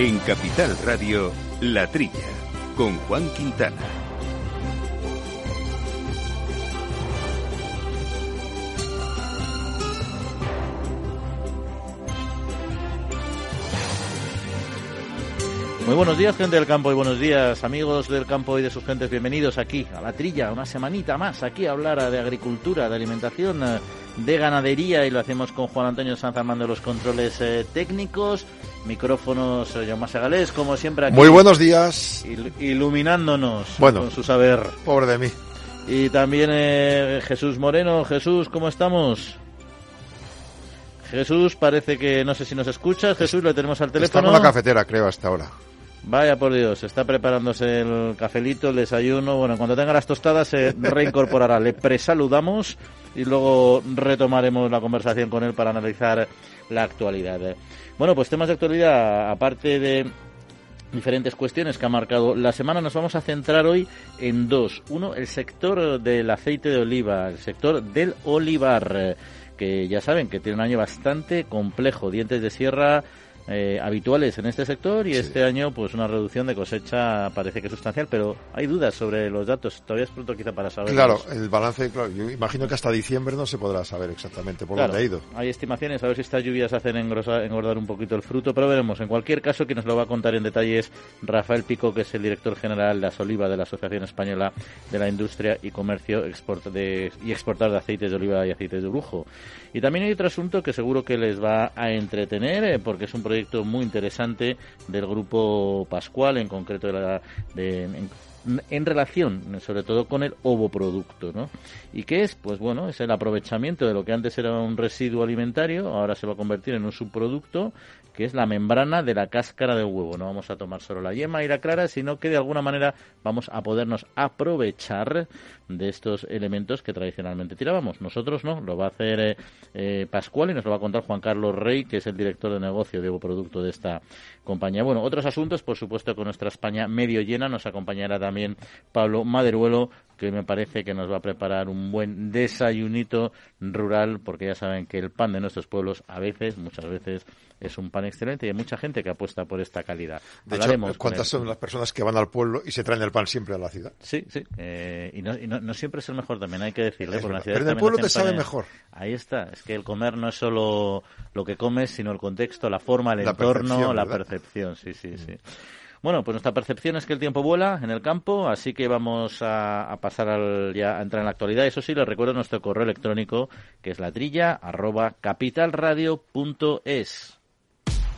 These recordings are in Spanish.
En Capital Radio, La Trilla, con Juan Quintana. Muy buenos días, gente del campo, y buenos días, amigos del campo y de sus gentes. Bienvenidos aquí a la trilla, una semanita más, aquí a hablar de agricultura, de alimentación, eh, de ganadería, y lo hacemos con Juan Antonio Sanz Armando los controles eh, técnicos. Micrófonos, eh, Jaume Segalés, como siempre aquí. Muy buenos días. il- iluminándonos Bueno. con su saber. Pobre de mí. Y también eh, Jesús Moreno. Jesús, ¿cómo estamos? Jesús, parece que no sé si nos escuchas. Jesús, le tenemos al teléfono. en la cafetera, creo, hasta ahora. Vaya por Dios, está preparándose el cafelito, el desayuno. Bueno, cuando tenga las tostadas se reincorporará. Le presaludamos y luego retomaremos la conversación con él para analizar la actualidad. Bueno, pues temas de actualidad, aparte de diferentes cuestiones que ha marcado la semana, nos vamos a centrar hoy en dos. Uno, el sector del aceite de oliva, el sector del olivar, que ya saben que tiene un año bastante complejo, dientes de sierra eh, habituales en este sector y este año pues una reducción de cosecha parece que sustancial, pero hay dudas sobre los datos. Todavía es pronto quizá para saber. Claro, el balance, claro, yo imagino que hasta diciembre no se podrá saber exactamente por Claro, dónde ha ido. Hay estimaciones, a ver si estas lluvias hacen engrosa- engordar un poquito el fruto, pero veremos. En cualquier caso, quien nos lo va a contar en detalles, Rafael Pico, que es el director general de Asoliva de la Asociación Española de la Industria y Comercio export de, y Exportar de Aceites de Oliva y Aceites de Lujo. Y también hay otro asunto que seguro que les va a entretener, eh, porque es un proyecto muy interesante del grupo Pascual, en concreto de de, en- en relación sobre todo con el ovoproducto, ¿no? ¿Y qué es? Pues bueno, es el aprovechamiento de lo que antes era un residuo alimentario, ahora se va a convertir en un subproducto que es la membrana de la cáscara del huevo. No vamos a tomar solo la yema y la clara, sino que de alguna manera vamos a podernos aprovechar de estos elementos que tradicionalmente tirábamos. Nosotros no, lo va a hacer eh, eh, Pascual y nos lo va a contar Juan Carlos Rey, que es el director de negocio de ovoproducto de esta compañía. Bueno, otros asuntos, por supuesto, con nuestra España medio llena, nos acompañará también Pablo Maderuelo, que me parece que nos va a preparar un buen desayunito rural, porque ya saben que el pan de nuestros pueblos a veces, muchas veces, es un pan excelente y hay mucha gente que apuesta por esta calidad. De Hablaremos hecho, ¿cuántas son las personas que van al pueblo y se traen el pan siempre a la ciudad? Sí, sí. eh, y no, y no- no siempre es el mejor también, hay que decirle. Porque la ciudad Pero en el pueblo te sabe panes- mejor. Ahí está. Es que el comer no es solo lo que comes, sino el contexto, la forma, el La entorno, percepción, la percepción. Sí, sí, sí. Bueno, pues nuestra percepción es que el tiempo vuela en el campo, así que vamos a, a pasar al, ya a entrar en la actualidad. Eso sí, les recuerdo nuestro correo electrónico, que es la trilla arroba capitalradio.es.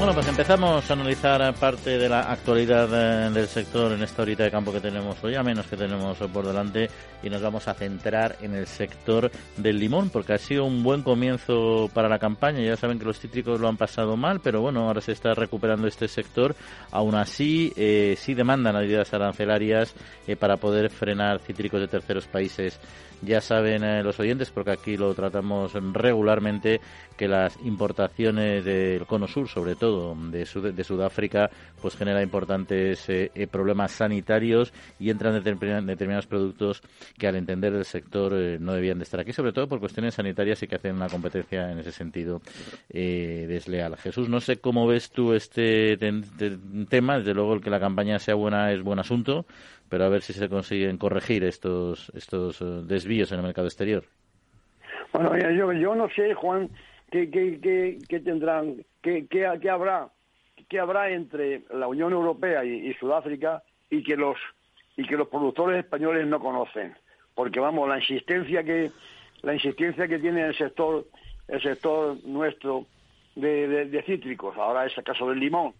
Bueno, pues empezamos a analizar parte de la actualidad eh, del sector en esta horita de campo que tenemos hoy, a menos que tenemos por delante, y nos vamos a centrar en el sector del limón, porque ha sido un buen comienzo para la campaña. Ya saben que los cítricos lo han pasado mal, pero bueno, ahora se está recuperando este sector. Aún así, eh, sí demandan ayudas arancelarias eh, para poder frenar cítricos de terceros países. Ya saben los oyentes, porque aquí lo tratamos regularmente, que las importaciones del Cono Sur, sobre todo de, Sud- de Sudáfrica, pues genera importantes eh, eh, problemas sanitarios y entran determin- determinados productos que al entender el sector eh, no debían de estar aquí, sobre todo por cuestiones sanitarias y que hacen una competencia en ese sentido eh, desleal. Jesús, no sé cómo ves tú este tema, desde luego el que la campaña sea buena es buen asunto, pero a ver si se consiguen corregir estos, estos desvíos en el mercado exterior. Bueno, yo, yo no sé, Juan, qué, qué, qué, qué tendrán, qué, qué, habrá, qué habrá entre la Unión Europea y, Sudáfrica y que los y que los productores españoles no conocen, porque vamos, la insistencia que la insistencia que tiene el sector el sector nuestro de cítricos, ahora es el caso del limón,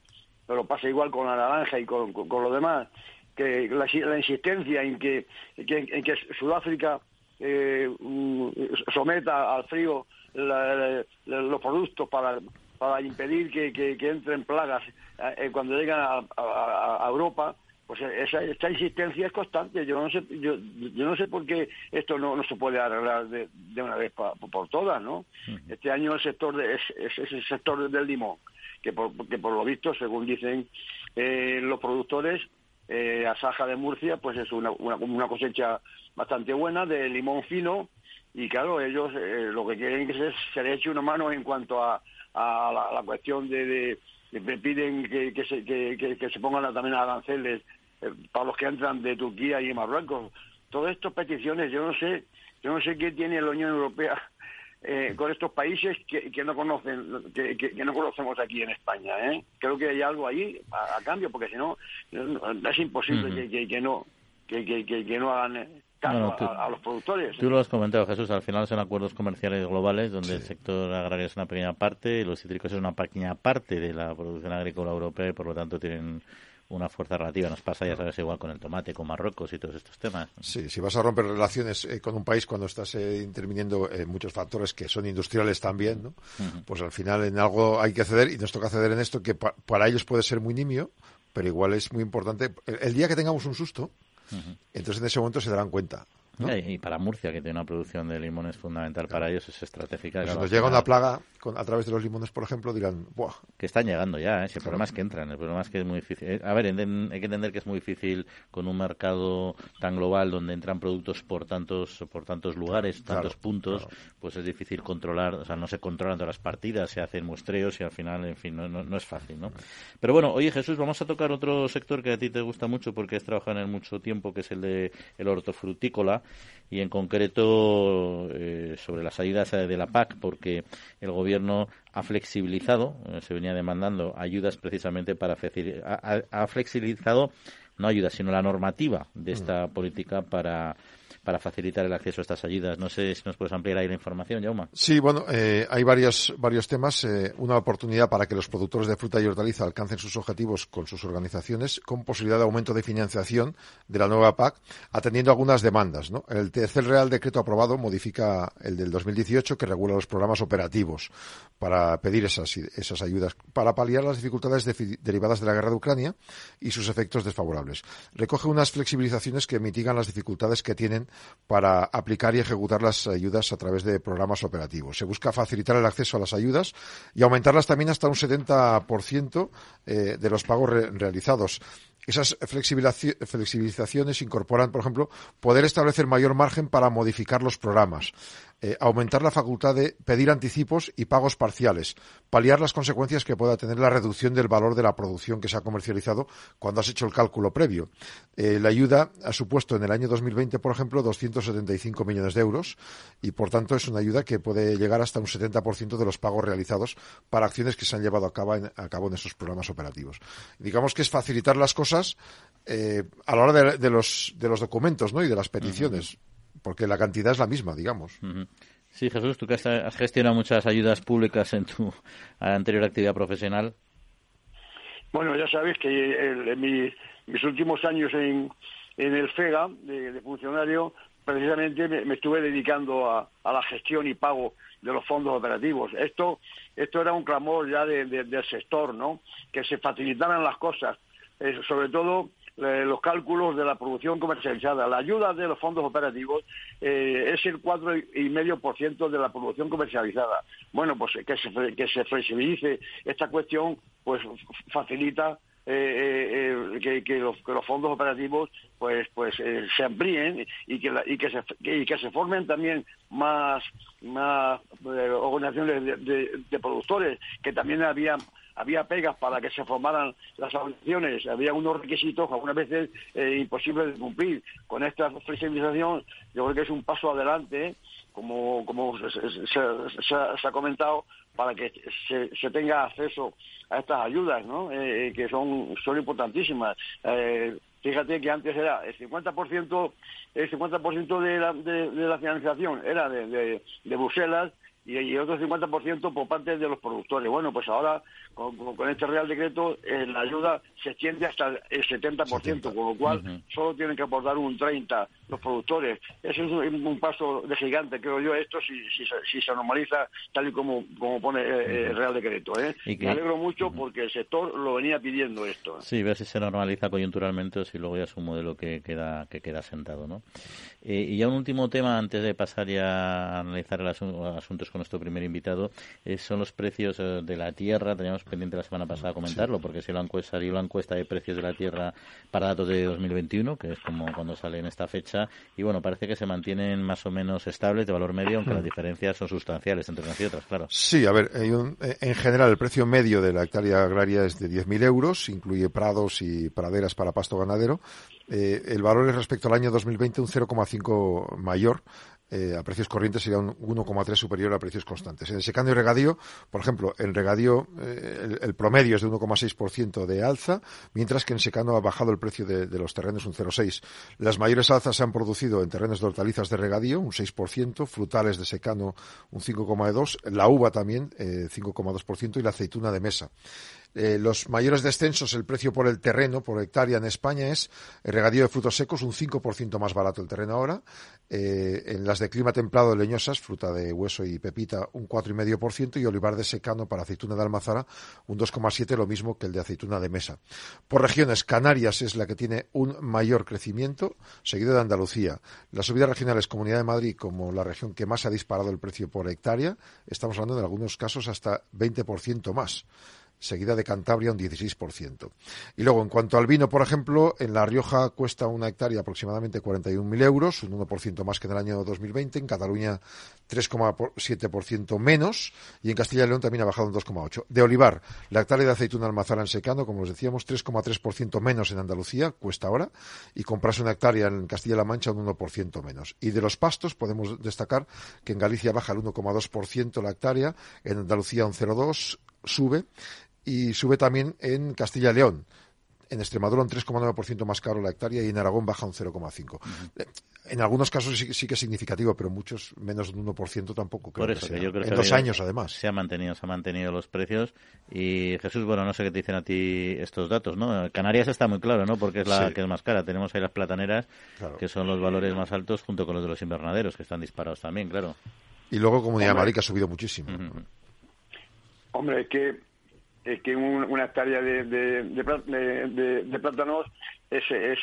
pero pasa igual con la naranja y con, con, con lo demás, que la, la insistencia en que, que- en que Sudáfrica eh, mm, someta al frío la- la- los productos para, para impedir que, que, entren plagas eh, cuando llegan a, Europa, pues esa, esta insistencia es constante. Yo no sé, yo, yo no sé por qué esto no, no se puede arreglar de, una vez por todas, ¿no? Este año el sector es, es, el sector del limón, que por, que por lo visto, según dicen eh, los productores, eh, Asaja de Murcia, pues es una, una, una cosecha bastante buena de limón fino y claro, ellos eh, lo que quieren es que se, le eche una mano en cuanto a, a la, cuestión de, de, piden que, que, se, que, que, se pongan también aranceles eh, para los que entran de Turquía y Marruecos. Todas estas peticiones, yo no sé, yo no sé qué tiene la Unión Europea eh, con estos países que, que no conocen, que, que, no conocemos aquí en España. ¿eh? Creo que hay algo ahí a, cambio, porque si no, es imposible que, que, no que, que, no hagan a, los productores. Tú lo has comentado, Jesús, al final son acuerdos comerciales globales donde el sector agrario es una pequeña parte y los cítricos es una pequeña parte de la producción agrícola europea y por lo tanto tienen una fuerza relativa. Nos pasa, ya sabes, igual con el tomate, con Marruecos y todos estos temas. Sí, si vas a romper relaciones eh, con un país cuando estás eh, interviniendo en muchos factores que son industriales también, ¿no? pues al final en algo hay que ceder y nos toca ceder en esto que para ellos puede ser muy nimio, pero igual es muy importante. el día que tengamos un susto, entonces en ese momento se darán cuenta. Y para Murcia, que tiene una producción de limones fundamental para ellos, es estratégica. Si nos llega una plaga a través de los limones, por ejemplo, dirán, ¡buah! Que están llegando ya, ¿eh? el problema es que entran, el problema es que es muy difícil. Eh, a ver, hay que entender que es muy difícil con un mercado tan global donde entran productos por tantos por tantos lugares, tantos puntos, pues es difícil controlar, o sea, no se controlan todas las partidas, se hacen muestreos y al final, en fin, no, no, es fácil, ¿no? Pero bueno, oye Jesús, vamos a tocar otro sector que a ti te gusta mucho porque has trabajado en él mucho tiempo, que es el de el hortofrutícola y en concreto eh, sobre las ayudas de la PAC, porque el Gobierno ha flexibilizado, eh, se venía demandando ayudas precisamente para ha, ha flexibilizado no ayudas, sino la normativa de esta mm. política para para facilitar el acceso a estas ayudas. No sé si nos puedes ampliar ahí la información, Jauma. Sí, bueno, eh, hay varios, varios temas. Eh, una oportunidad para que los productores de fruta y hortaliza alcancen sus objetivos con sus organizaciones, con posibilidad de aumento de financiación de la nueva PAC, atendiendo algunas demandas. ¿no? El tercer Real Decreto aprobado modifica el del 2018 que regula los programas operativos para pedir esas, esas ayudas, para paliar las dificultades derivadas de la guerra de Ucrania y sus efectos desfavorables. Recoge unas flexibilizaciones que mitigan las dificultades que tienen para aplicar y ejecutar las ayudas a través de programas operativos. Se busca facilitar el acceso a las ayudas y aumentarlas también hasta un 70% eh, de los pagos realizados. Esas flexibilizaciones incorporan, por ejemplo, poder establecer mayor margen para modificar los programas, eh, aumentar la facultad de pedir anticipos y pagos parciales, paliar las consecuencias que pueda tener la reducción del valor de la producción que se ha comercializado cuando has hecho el cálculo previo. Eh, la ayuda ha supuesto en el año 2020, por ejemplo, 275 millones de euros y, por tanto, es una ayuda que puede llegar hasta un 70% de los pagos realizados para acciones que se han llevado a cabo en, a cabo en esos programas operativos. Digamos que es facilitar las cosas eh, a la hora de, los, de los documentos ¿no? y de las peticiones porque la cantidad es la misma, digamos. Sí, Jesús, tú que has gestionado muchas ayudas públicas en tu anterior actividad profesional. Bueno, ya sabes que en mis últimos años en, en el FEGA, de, funcionario, precisamente me, estuve dedicando a, la gestión y pago de los fondos operativos. Esto, esto era un clamor ya del sector, ¿no? Que se facilitaran las cosas, eh, sobre todo eh, los cálculos de la producción comercializada. La ayuda de los fondos operativos eh, es el 4,5% de la producción comercializada. Bueno, pues que se, que se flexibilice esta cuestión, pues facilita eh, que, los, fondos operativos pues pues se amplíen y que, y, que se, y que se formen también más, más organizaciones de, productores que también había había pegas para que se formaran las organizaciones, había unos requisitos algunas veces eh, imposibles de cumplir. Con esta flexibilización yo creo que es un paso adelante, como, como se, ha comentado, para que se, tenga acceso a estas ayudas, ¿no? Eh, eh, que son, son importantísimas. fíjate que antes era el 50%, el 50 de, la, de, la financiación era de, de Bruselas y, otro 50% por parte de los productores. Bueno, pues ahora con, este Real Decreto eh, la ayuda se extiende hasta el 70%, con lo cual solo tienen que aportar un 30% los productores. Eso es un, paso de gigante, creo yo, esto si, si, se normaliza tal y como, como pone eh, el Real Decreto. ¿eh? Me alegro mucho porque el sector lo venía pidiendo esto. Sí, ver si se normaliza coyunturalmente o si luego ya es un modelo que queda, que queda sentado. ¿no? Eh, y ya un último tema antes de pasar ya a analizar los asuntos con nuestro primer invitado, eh, son los precios eh, de la tierra. Teníamos pendiente la semana pasada comentarlo, porque si la encuesta, salió la encuesta de precios de la tierra para datos de 2021, que es como cuando sale en esta fecha, y bueno, parece que se mantienen más o menos estables de valor medio, aunque las diferencias son sustanciales entre unas y otras, claro. Sí, a ver, en general el precio medio de la hectárea agraria es de 10.000 euros, incluye prados y praderas para pasto ganadero, eh, el valor es respecto al año 2020 un 0,5 mayor. Eh, a precios corrientes sería un 1,3 superior a precios constantes. En el secano y regadío, por ejemplo, en regadío eh, el, promedio es de 1,6% de alza, mientras que en secano ha bajado el precio de, los terrenos un 0,6. Las mayores alzas se han producido en terrenos de hortalizas de regadío, un 6%, frutales de secano un 5,2%, la uva también 5,2% y la aceituna de mesa. Eh, los mayores descensos, el precio por el terreno, por hectárea en España es el regadío de frutos secos, un 5% más barato el terreno ahora. Eh, en las de clima templado leñosas, fruta de hueso y pepita, un 4,5% y olivar de secano para aceituna de almazara, un 2,7%, lo mismo que el de aceituna de mesa. Por regiones, Canarias es la que tiene un mayor crecimiento, seguido de Andalucía. Las subidas regionales, Comunidad de Madrid, como la región que más ha disparado el precio por hectárea, estamos hablando en algunos casos hasta 20% más seguida de Cantabria un 16%. Y luego, en cuanto al vino, por ejemplo, en La Rioja cuesta una hectárea aproximadamente 41.000 euros, un 1% más que en el año 2020, en Cataluña 3,7% menos y en Castilla y León también ha bajado un 2,8%. De olivar, la hectárea de aceituna almazara en secano, como os decíamos, 3,3% menos en Andalucía, cuesta ahora, y comprarse una hectárea en Castilla-La Mancha un 1% menos. Y de los pastos podemos destacar que en Galicia baja el 1,2% la hectárea, en Andalucía un 0,2%, sube y sube también en Castilla y León. En Extremadura un 3,9% más caro la hectárea y en Aragón baja un 0,5%. Eh, en algunos casos sí, que es significativo, pero muchos menos de un 1% tampoco creo que en dos años, además. Se han mantenido, se han mantenido los precios. Y Jesús, bueno, no sé qué te dicen a ti estos datos, ¿no? Canarias está muy claro, ¿no? Porque es la que es más cara. Tenemos ahí las plataneras, que son los valores más altos, junto con los de los invernaderos, que están disparados también, claro. Y luego Comunidad Madrid, que ha subido muchísimo. Hombre, es que es que una hectárea de, de, plátanos es, es,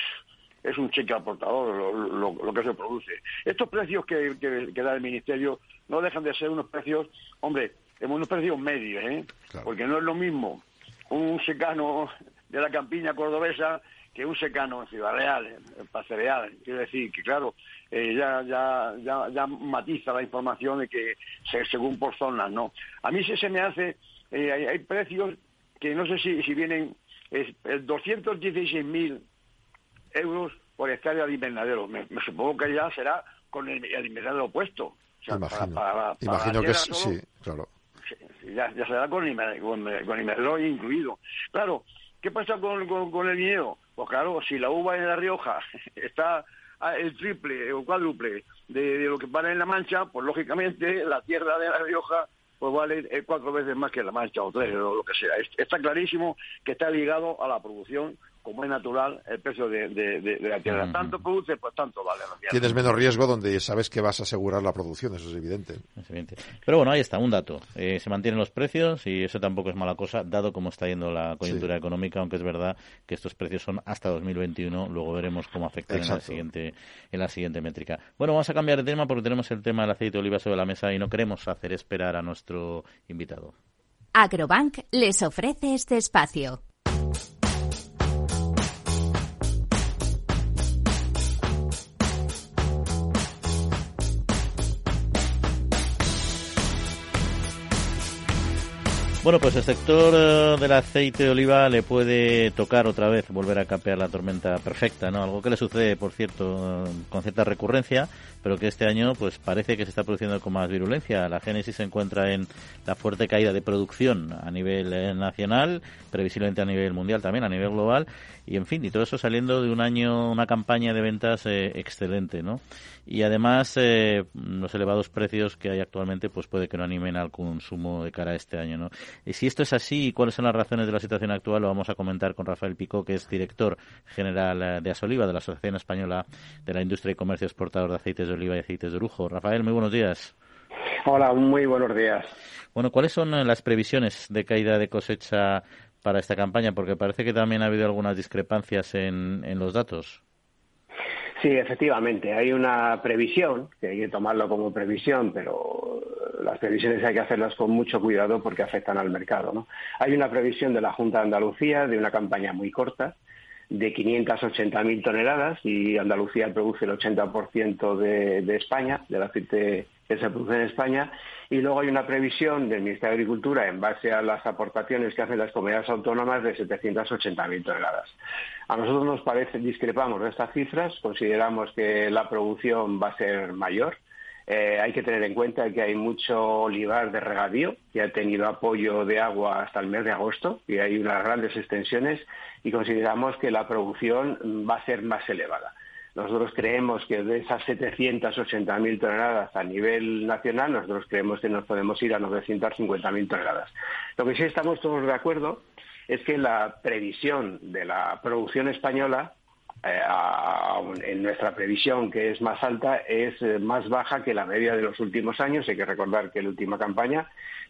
es un cheque aportador lo, lo, que se produce. Estos precios que, que, da el Ministerio no dejan de ser unos precios, hombre, unos precios medios, ¿eh? porque no es lo mismo un secano de la campiña cordobesa que un secano en Ciudad Real, en Pacereal. Quiero decir que, claro, eh, ya, ya, ya, ya, matiza la información de que según por zonas, ¿no? A mí sí se me hace eh, hay, precios que no sé si, si vienen, es, 216.000 euros por hectárea de invernadero. Me, supongo que ya será con el, invernadero puesto. imagino, que sí, claro. Ya, ya será con, con, invernadero incluido. Claro, ¿qué pasa con, con, el dinero? Pues claro, si la uva en La Rioja está el triple o cuádruple de, de, lo que para en La Mancha, pues lógicamente la tierra de La Rioja pues vale eh, cuatro veces más que la mancha o tres o lo que sea. Está clarísimo que está ligado a la producción como es natural, el precio de, la tierra. Tanto produce, pues tanto vale la tierra. Tienes menos riesgo donde sabes que vas a asegurar la producción, eso es evidente. Pero bueno, ahí está, un dato. Eh, se mantienen los precios y eso tampoco es mala cosa, dado cómo está yendo la coyuntura económica, aunque es verdad que estos precios son hasta 2021. Luego veremos cómo afectan en la, siguiente, en la siguiente métrica. Bueno, vamos a cambiar de tema porque tenemos el tema del aceite de oliva sobre la mesa y no queremos hacer esperar a nuestro invitado. Agrobank les ofrece este espacio. Bueno, pues el sector eh, del aceite de oliva le puede tocar otra vez volver a capear la tormenta perfecta, ¿no? Algo que le sucede, por cierto, eh, con cierta recurrencia, pero que este año pues parece que se está produciendo con más virulencia. La génesis se encuentra en la fuerte caída de producción a nivel eh, nacional, previsiblemente a nivel mundial también, a nivel global, y en fin, y todo eso saliendo de un año, una campaña de ventas excelente, ¿no? Y además los elevados precios que hay actualmente pues puede que no animen al consumo de cara a este año, ¿no? Y si esto es así y cuáles son las razones de la situación actual, lo vamos a comentar con Rafael Picó, que es director general eh, de Asoliva, de la Asociación Española de la Industria y Comercio Exportador de Aceites de Oliva y Aceites de Lujo. Rafael, muy buenos días. Hola, muy buenos días. Bueno, ¿cuáles son eh, las previsiones de caída de cosecha para esta campaña? Porque parece que también ha habido algunas discrepancias en, en los datos. Sí, efectivamente, hay una previsión, que hay que tomarlo como previsión, pero las previsiones hay que hacerlas con mucho cuidado porque afectan al mercado. ¿no? Hay una previsión de la Junta de Andalucía de una campaña muy corta, de 580.000 toneladas, y Andalucía produce el 80% de, de España, del aceite que se produce en España, y luego hay una previsión del Ministerio de Agricultura en base a las aportaciones que hacen las comunidades autónomas de 780.000 toneladas. A nosotros nos parece, discrepamos de estas cifras, consideramos que la producción va a ser mayor. Eh, hay que tener en cuenta que hay mucho olivar de regadío que ha tenido apoyo de agua hasta el mes de agosto y hay unas grandes extensiones y consideramos que la producción va a ser más elevada. Nosotros creemos que de esas 780.000 toneladas a nivel nacional, nosotros creemos que nos podemos ir a 950.000 toneladas. Lo que sí estamos todos de acuerdo es que la previsión de la producción española, eh, en nuestra previsión que es más alta, es eh, más baja que la media de los últimos años. Hay que recordar que la última campaña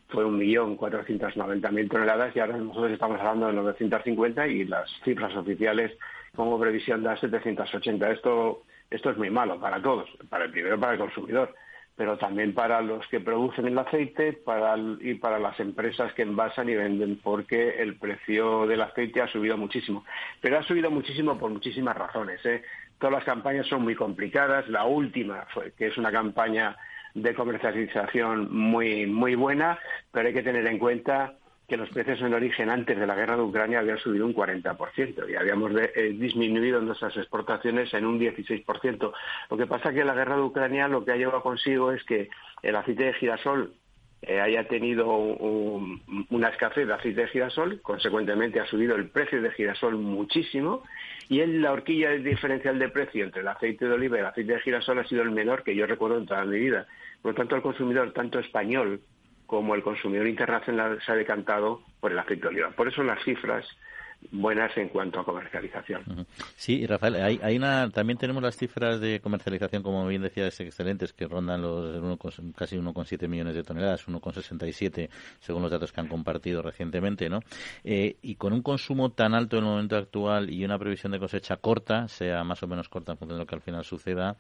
fue 1.490.000 toneladas y ahora nosotros estamos hablando de 950 y las cifras oficiales como previsión da 780. Esto, esto es muy malo para todos, para el primero para el consumidor, pero también para los que producen el aceite para y para las empresas que envasan y venden, porque el precio del aceite ha subido muchísimo. Pero ha subido muchísimo por muchísimas razones. ¿eh? Todas las campañas son muy complicadas. La última, fue, que es una campaña de comercialización muy, muy buena, pero hay que tener en cuenta que los precios en origen antes de la guerra de Ucrania habían subido un 40% y habíamos eh, disminuido nuestras exportaciones en un 16%. Lo que pasa es que la guerra de Ucrania lo que ha llevado consigo es que el aceite de girasol eh, haya tenido una escasez de aceite de girasol, consecuentemente ha subido el precio de girasol muchísimo y en la horquilla del diferencial de precio entre el aceite de oliva y el aceite de girasol ha sido el menor que yo recuerdo en toda mi vida. Por lo tanto, el consumidor, tanto español como el consumidor internacional se ha decantado por el aceite de oliva. Por eso las cifras buenas en cuanto a comercialización. Sí, Rafael, hay, hay una, también tenemos las cifras de comercialización, como bien decías, excelentes, que rondan los casi 1,7 millones de toneladas, 1,67 según los datos que han compartido recientemente, ¿no? Eh, y con un consumo tan alto en el momento actual y una previsión de cosecha corta, sea más o menos corta en función de lo que al final suceda,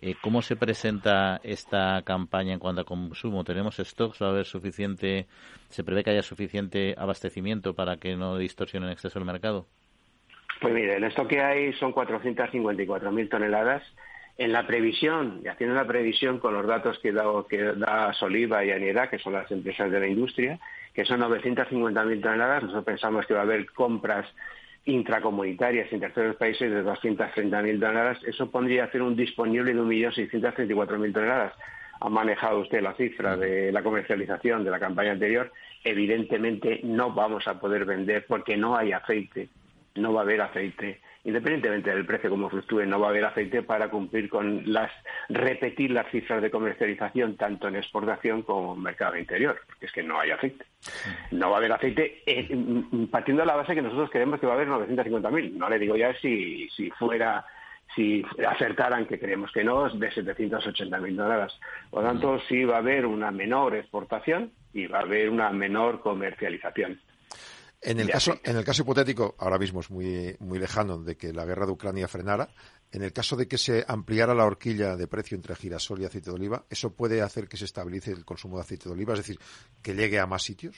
eh, ¿cómo se presenta esta campaña en cuanto a consumo? ¿Tenemos stocks? ¿Va a haber suficiente, se prevé que haya suficiente abastecimiento para que no distorsionen exceso el mercado? Pues mire, el esto que hay son 454.000 toneladas. En la previsión, y haciendo la previsión con los datos que da, Soliva y Aniera, que son las empresas de la industria, que son 950.000 toneladas, nosotros pensamos que va a haber compras intracomunitarias en terceros países de 230.000 toneladas, eso pondría a hacer un disponible de 1.634.000 toneladas. Ha manejado usted la cifra de la comercialización de la campaña anterior evidentemente no vamos a poder vender porque no hay aceite, no va a haber aceite. Independientemente del precio como fluctúe, no va a haber aceite para cumplir con las, repetir las cifras de comercialización tanto en exportación como en mercado interior, porque es que no hay aceite. No va a haber aceite eh, partiendo de la base que nosotros creemos que va a haber 950.000. No le digo ya si, si fuera si acertaran, que creemos que no, de 780.000 dólares. Por lo tanto, sí va a haber una menor exportación y va a haber una menor comercialización. En el, caso, en el caso hipotético, ahora mismo es muy, muy lejano de que la guerra de Ucrania frenara, en el caso de que se ampliara la horquilla de precio entre girasol y aceite de oliva, ¿eso puede hacer que se estabilice el consumo de aceite de oliva? Es decir, que llegue a más sitios.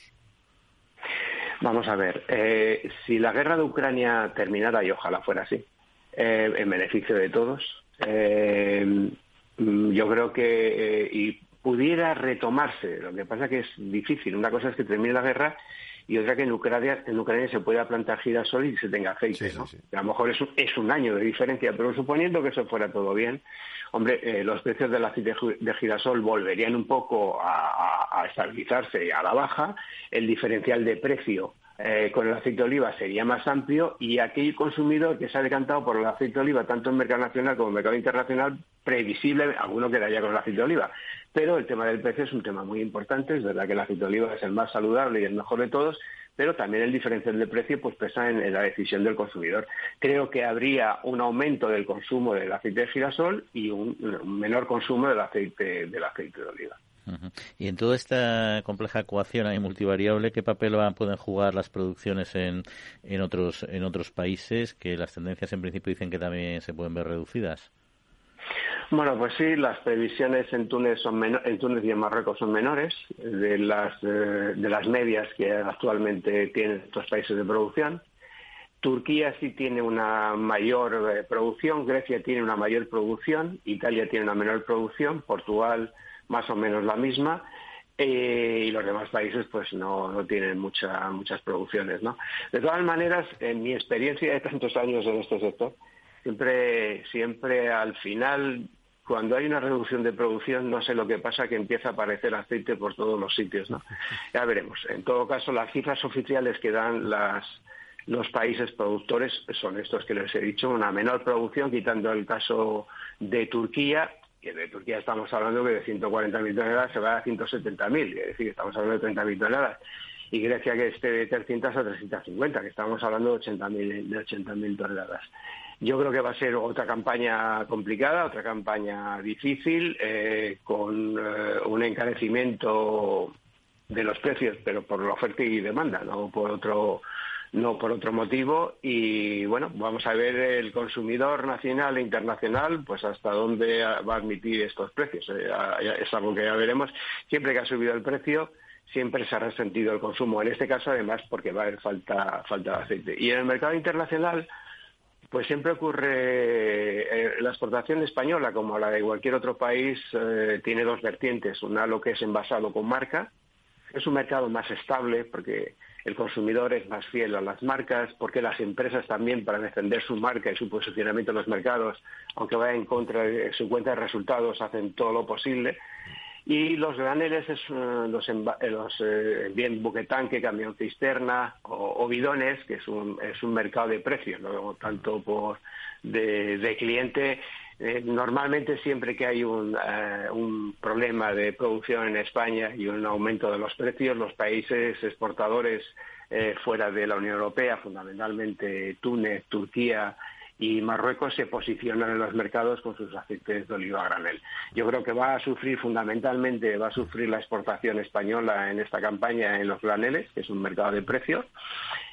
Vamos a ver, eh, si la guerra de Ucrania terminara, y ojalá fuera así, eh, en beneficio de todos, eh, yo creo que, y pudiera retomarse. Lo que pasa que es difícil. Una cosa es que termine la guerra y otra que en Ucrania, en Ucrania se pueda plantar girasol y se tenga aceite. A lo mejor es un, es un año de diferencia, pero suponiendo que eso fuera todo bien, hombre, eh, los precios del aceite de girasol volverían un poco a, a estabilizarse a la baja, el diferencial de precio eh, con el aceite de oliva sería más amplio y aquel consumidor que se ha decantado por el aceite de oliva, tanto en mercado nacional como en mercado internacional, previsible, alguno quedaría con el aceite de oliva. Pero el tema del precio es un tema muy importante, es verdad que el aceite de oliva es el más saludable y el mejor de todos, pero también el diferencial de precio pues pesa en, la decisión del consumidor. Creo que habría un aumento del consumo del aceite de girasol y un, un menor consumo del aceite, del aceite de oliva. Y en toda esta compleja ecuación hay multivariable, ¿qué papel pueden jugar las producciones en, en, otros, en otros países que las tendencias en principio dicen que también se pueden ver reducidas? Bueno, pues sí, las previsiones en Túnez, son en Túnez y en Marruecos son menores de las, eh, de las medias que actualmente tienen estos países de producción. Turquía sí tiene una mayor eh, producción, Grecia tiene una mayor producción, Italia tiene una menor producción, Portugal más o menos la misma. Eh, y los demás países pues no, no tienen mucha, muchas producciones. ¿no? De todas maneras, en mi experiencia de tantos años en este sector, siempre, siempre al final, cuando hay una reducción de producción, no sé lo que pasa, que empieza a aparecer aceite por todos los sitios. ¿no? Ya veremos. En todo caso, las cifras oficiales que dan las, los países productores son estos que les he dicho, una menor producción, quitando el caso de Turquía, que de Turquía estamos hablando que de 140.000 toneladas se va a 170.000, es decir, estamos hablando de 30.000 toneladas. Y Grecia que esté de 300 a 350, que estamos hablando de 80.000 de 80.000 toneladas. Yo creo que va a ser otra campaña complicada, otra campaña difícil, eh, con eh, un encarecimiento de los precios, pero por la oferta y demanda, no por otro no por otro motivo y bueno vamos a ver el consumidor nacional e internacional pues hasta dónde va a admitir estos precios eh, es algo que ya veremos siempre que ha subido el precio siempre se ha resentido el consumo en este caso además porque va a haber falta falta de aceite y en el mercado internacional pues siempre ocurre, eh, la exportación española, como la de cualquier otro país, eh, tiene dos vertientes. Una, lo que es envasado con marca. Es un mercado más estable porque el consumidor es más fiel a las marcas, porque las empresas también para defender su marca y su posicionamiento en los mercados, aunque vaya en contra de su cuenta de resultados, hacen todo lo posible. Y los graneles es eh, los, eh, los eh, bien camión cisterna o, bidones, que es un, es un mercado de precios, ¿no? tanto por de cliente eh, normalmente siempre que hay un, eh, un, problema de producción en España y un aumento de los precios, los países exportadores eh, fuera de la Unión Europea, fundamentalmente Túnez, Turquía y Marruecos, se posicionan en los mercados con sus aceites de oliva a granel. Yo creo que va a sufrir fundamentalmente, va a sufrir la exportación española en esta campaña en los graneles, que es un mercado de precios,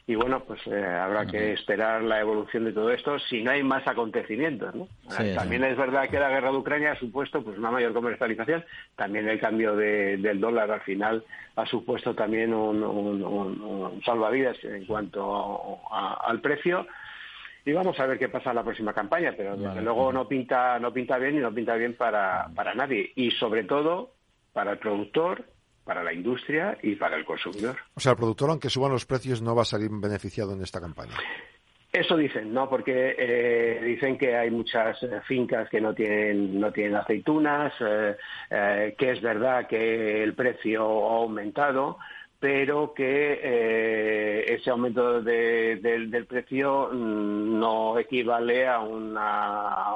y bueno, pues eh, habrá que esperar la evolución de todo esto si no hay más acontecimientos. ¿no? también es verdad que la guerra de Ucrania ha supuesto pues una mayor comercialización, también el cambio del dólar al final ha supuesto también un, salvavidas en cuanto al precio y vamos a ver qué pasa en la próxima campaña, pero desde luego no pinta no pinta bien y no pinta bien para, para nadie y sobre todo para el productor para la industria y para el consumidor. O sea, el productor, aunque suban los precios, no va a salir beneficiado en esta campaña. Eso dicen, ¿no? Porque eh, dicen que hay muchas eh, fincas que no tienen no tienen aceitunas, eh, que es verdad que el precio ha aumentado, pero que eh, ese aumento del precio mm, no equivale a una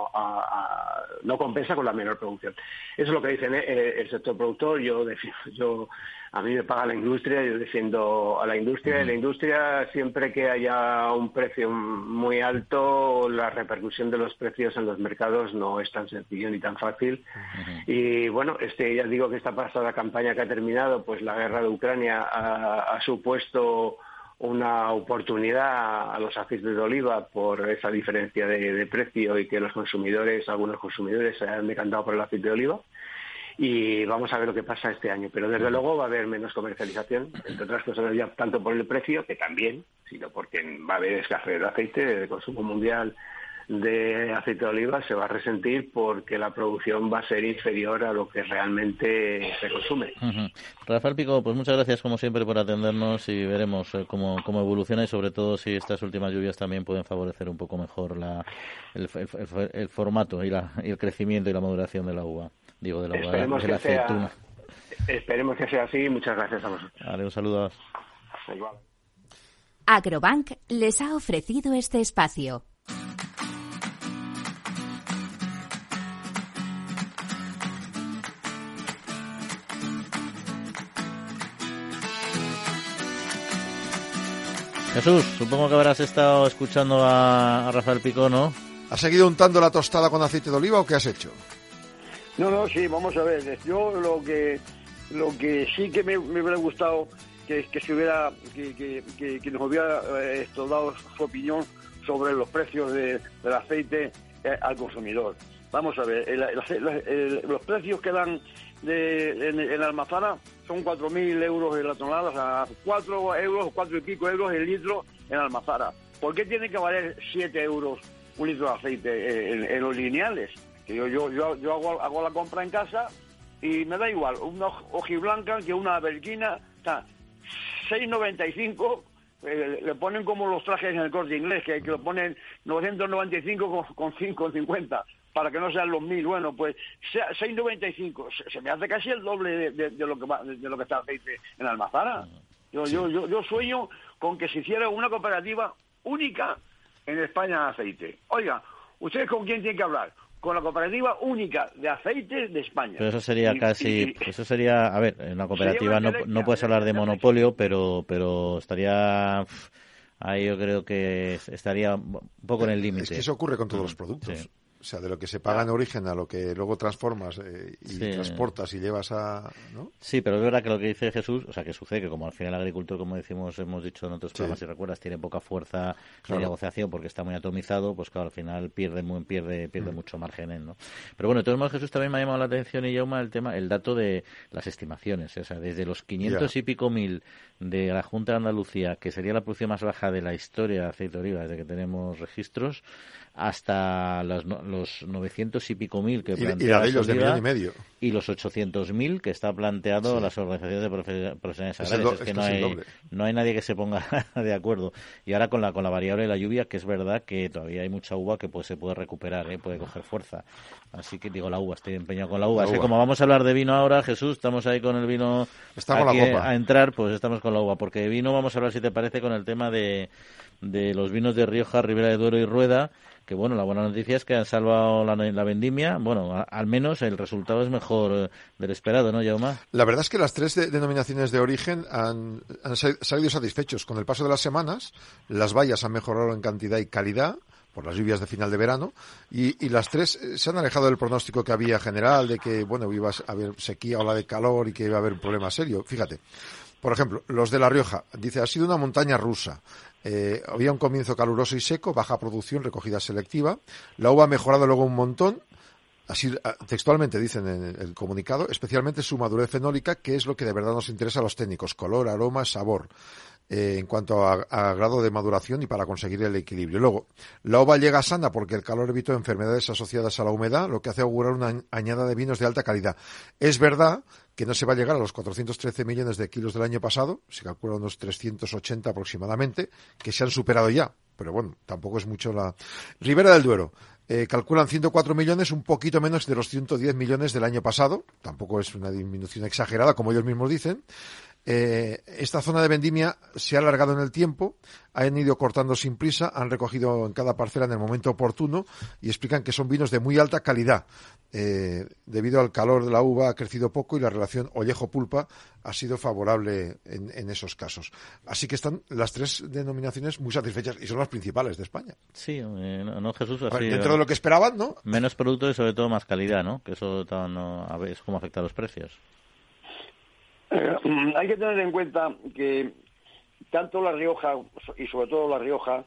no compensa con la menor producción. Eso es lo que dicen ¿eh? el sector productor. Yo yo a mí me paga la industria, yo defiendo a la industria. Y la industria, siempre que haya un precio muy alto, la repercusión de los precios en los mercados no es tan sencillo ni tan fácil. Y bueno, este, ya digo que esta pasada campaña que ha terminado, pues la guerra de Ucrania ha, supuesto una oportunidad a los aceites de oliva por esa diferencia de, de, precio y que los consumidores, algunos consumidores, se han decantado por el aceite de oliva y vamos a ver lo que pasa este año. Pero desde luego va a haber menos comercialización, entre otras cosas ya tanto por el precio, que también, sino porque va a haber escasez de aceite, de consumo mundial de aceite de oliva se va a resentir porque la producción va a ser inferior a lo que realmente se consume. Rafael Pico, pues muchas gracias como siempre por atendernos y veremos eh, cómo, cómo evoluciona y sobre todo si estas últimas lluvias también pueden favorecer un poco mejor la, el, formato y, la, y el crecimiento y la maduración de la uva, digo de la uva, de la aceituna. esperemos que sea así. Muchas gracias a vosotros. Vale, un saludo. Agrobank les ha ofrecido este espacio. Jesús, supongo que habrás estado escuchando a, Rafael Pico, ¿no? ¿Has seguido untando la tostada con aceite de oliva o qué has hecho? No, no, sí, vamos a ver. Yo lo que lo que sí que me, hubiera gustado que, que se hubiera que, que, nos hubiera eh, dado su opinión sobre los precios del aceite eh, al consumidor. Vamos a ver, los precios que dan de, en, en Almazara son 4.000 euros en la tonelada, o sea, 4 euros, 4 y pico euros el litro en Almazara. ¿Por qué tiene que valer 7 euros un litro de aceite en, los lineales? Que yo, yo, yo, yo hago, hago, la compra en casa y me da igual, una hojiblanca que una berquina, está 6,95 eh, le ponen como los trajes en el corte inglés, que, que lo ponen 995 con, con 5,50 para que no sean los mil. Bueno, pues 6,95. Se, se me hace casi el doble de, lo, que de, lo que está aceite en Almazara. Yo, yo, yo, yo sueño con que se hiciera una cooperativa única en España de aceite. Oiga, ¿ustedes con quién tienen que hablar? Con la cooperativa única de aceite de España. Pero eso sería casi, eso sería, a ver, en la cooperativa no, no puedes hablar de monopolio, pero, pero estaría ahí yo creo que estaría un poco en el límite. Es que eso ocurre con todos los productos. Sea, de lo que se paga en origen a lo que luego transformas eh, y transportas y llevas a... ¿no? Sí, pero es verdad que lo que dice Jesús, o sea, que sucede que como al final el agricultor, como decimos, hemos dicho en otros programas, si recuerdas, tiene poca fuerza de negociación porque está muy atomizado, pues claro, al final pierde muy, pierde, pierde mm. mucho margen ¿no? Pero bueno, de todos modos, Jesús también me ha llamado la atención y llama el tema, el dato de las estimaciones. O sea, desde los 500 y pico mil de la Junta de Andalucía, que sería la producción más baja de la historia de aceite de oliva desde que tenemos registros, hasta los, los 900 y pico mil que plantea y, de millón y medio. y los 800 mil que está planteado las organizaciones de profesionales agrarios es, que no hay, no hay nadie que se ponga de acuerdo. Y ahora con la con la variable de la lluvia que es verdad que todavía hay mucha uva que pues se puede recuperar ¿eh? puede coger fuerza. Así que digo la uva estoy empeñado con la uva. Así como vamos a hablar de vino ahora Jesús estamos ahí con el vino a entrar pues estamos con la uva. Porque de vino vamos a hablar si te parece con el tema de de los vinos de Rioja, Ribera de Duero y Rueda que bueno, la buena noticia es que han salvado la, vendimia. Bueno, al menos el resultado es mejor eh, del esperado, ¿no, Yauma? La verdad es que las tres denominaciones de origen han, salido satisfechos. Con el paso de las semanas, las vallas han mejorado en cantidad y calidad por las lluvias de final de verano y, las tres eh, se han alejado del pronóstico que había general de que bueno iba a haber sequía o la de calor y que iba a haber un problema serio. Fíjate, por ejemplo, los de La Rioja, dice, ha sido una montaña rusa. Eh, había un comienzo caluroso y seco, baja producción, recogida selectiva. La uva ha mejorado luego un montón. Así, ah, textualmente dicen en el comunicado, especialmente su madurez fenólica, que es lo que de verdad nos interesa a los técnicos, color, aroma, sabor. Eh, en cuanto a, grado de maduración y para conseguir el equilibrio. Luego, la uva llega sana porque el calor evitó enfermedades asociadas a la humedad, lo que hace augurar una añada de vinos de alta calidad. Es verdad que no se va a llegar a los 413 millones de kilos del año pasado, se calcula unos 380 aproximadamente, que se han superado ya, pero bueno, tampoco es mucho la. Ribera del Duero. Eh, calculan 104 millones, un poquito menos de los 110 millones del año pasado. Tampoco es una disminución exagerada, como ellos mismos dicen. Eh, esta zona de vendimia se ha alargado en el tiempo, han ido cortando sin prisa, han recogido en cada parcela en el momento oportuno y explican que son vinos de muy alta calidad. Eh, debido al calor de la uva ha crecido poco y la relación ollejo-pulpa ha sido favorable en, esos casos. Así que están las tres denominaciones muy satisfechas y son las principales de España. Sí, eh, no, Jesús. dentro de lo que esperaban, ¿no? Menos producto y sobre todo más calidad, ¿no? Que eso no, es como afecta a los precios. Eh, hay que tener en cuenta que tanto La Rioja y sobre todo La Rioja,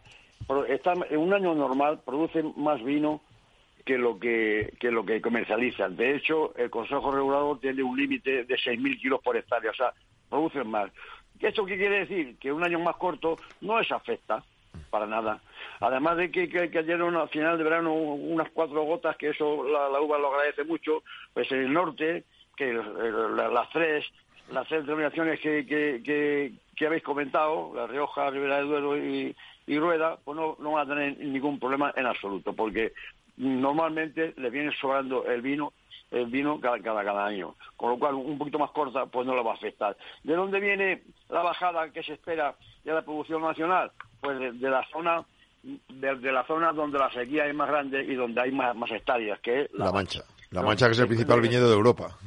en un año normal producen más vino que lo que, que lo que comercializan. De hecho, el Consejo Regulador tiene un límite de 6.000 kilos por hectárea, o sea, producen más. ¿Esto qué quiere decir? Que un año más corto no les afecta. para nada. Además de que, que, cayeron al final de verano unas cuatro gotas, que eso la, uva lo agradece mucho, pues en el norte, que las tres las tres denominaciones que, que, que, habéis comentado, La Rioja, Ribera del Duero y, Rueda, pues no, no van a tener ningún problema en absoluto, porque normalmente les viene sobrando el vino el vino cada, cada, año, con lo cual un poquito más corta pues no la va a afectar. ¿De dónde viene la bajada que se espera de la producción nacional? Pues de, la zona de, la zona donde la sequía es más grande y donde hay más, más hectáreas, que es La, Mancha. La Mancha, que es el principal viñedo de Europa.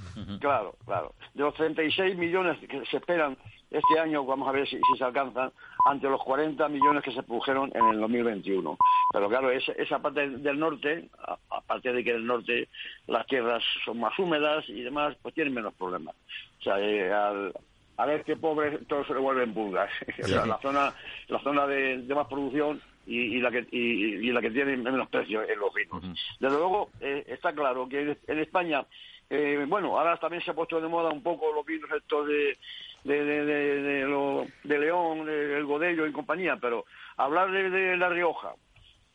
Claro, claro. De los 36 millones que se esperan este año, vamos a ver si, se alcanzan, ante los 40 millones que se produjeron en el 2021. Pero claro, esa, esa parte del norte, aparte de que en el norte las tierras son más húmedas y demás, pues tienen menos problemas. O sea, eh, al, a ver qué pobre todo se le vuelve en pulgas. la zona, la zona de más producción y, la que y, la que tiene menos precio en los vinos. Desde luego eh, está claro que en España, eh, bueno, ahora también se ha puesto de moda un poco los vinos estos de de, de, de, de, León, el Godello y compañía, pero hablar de, La Rioja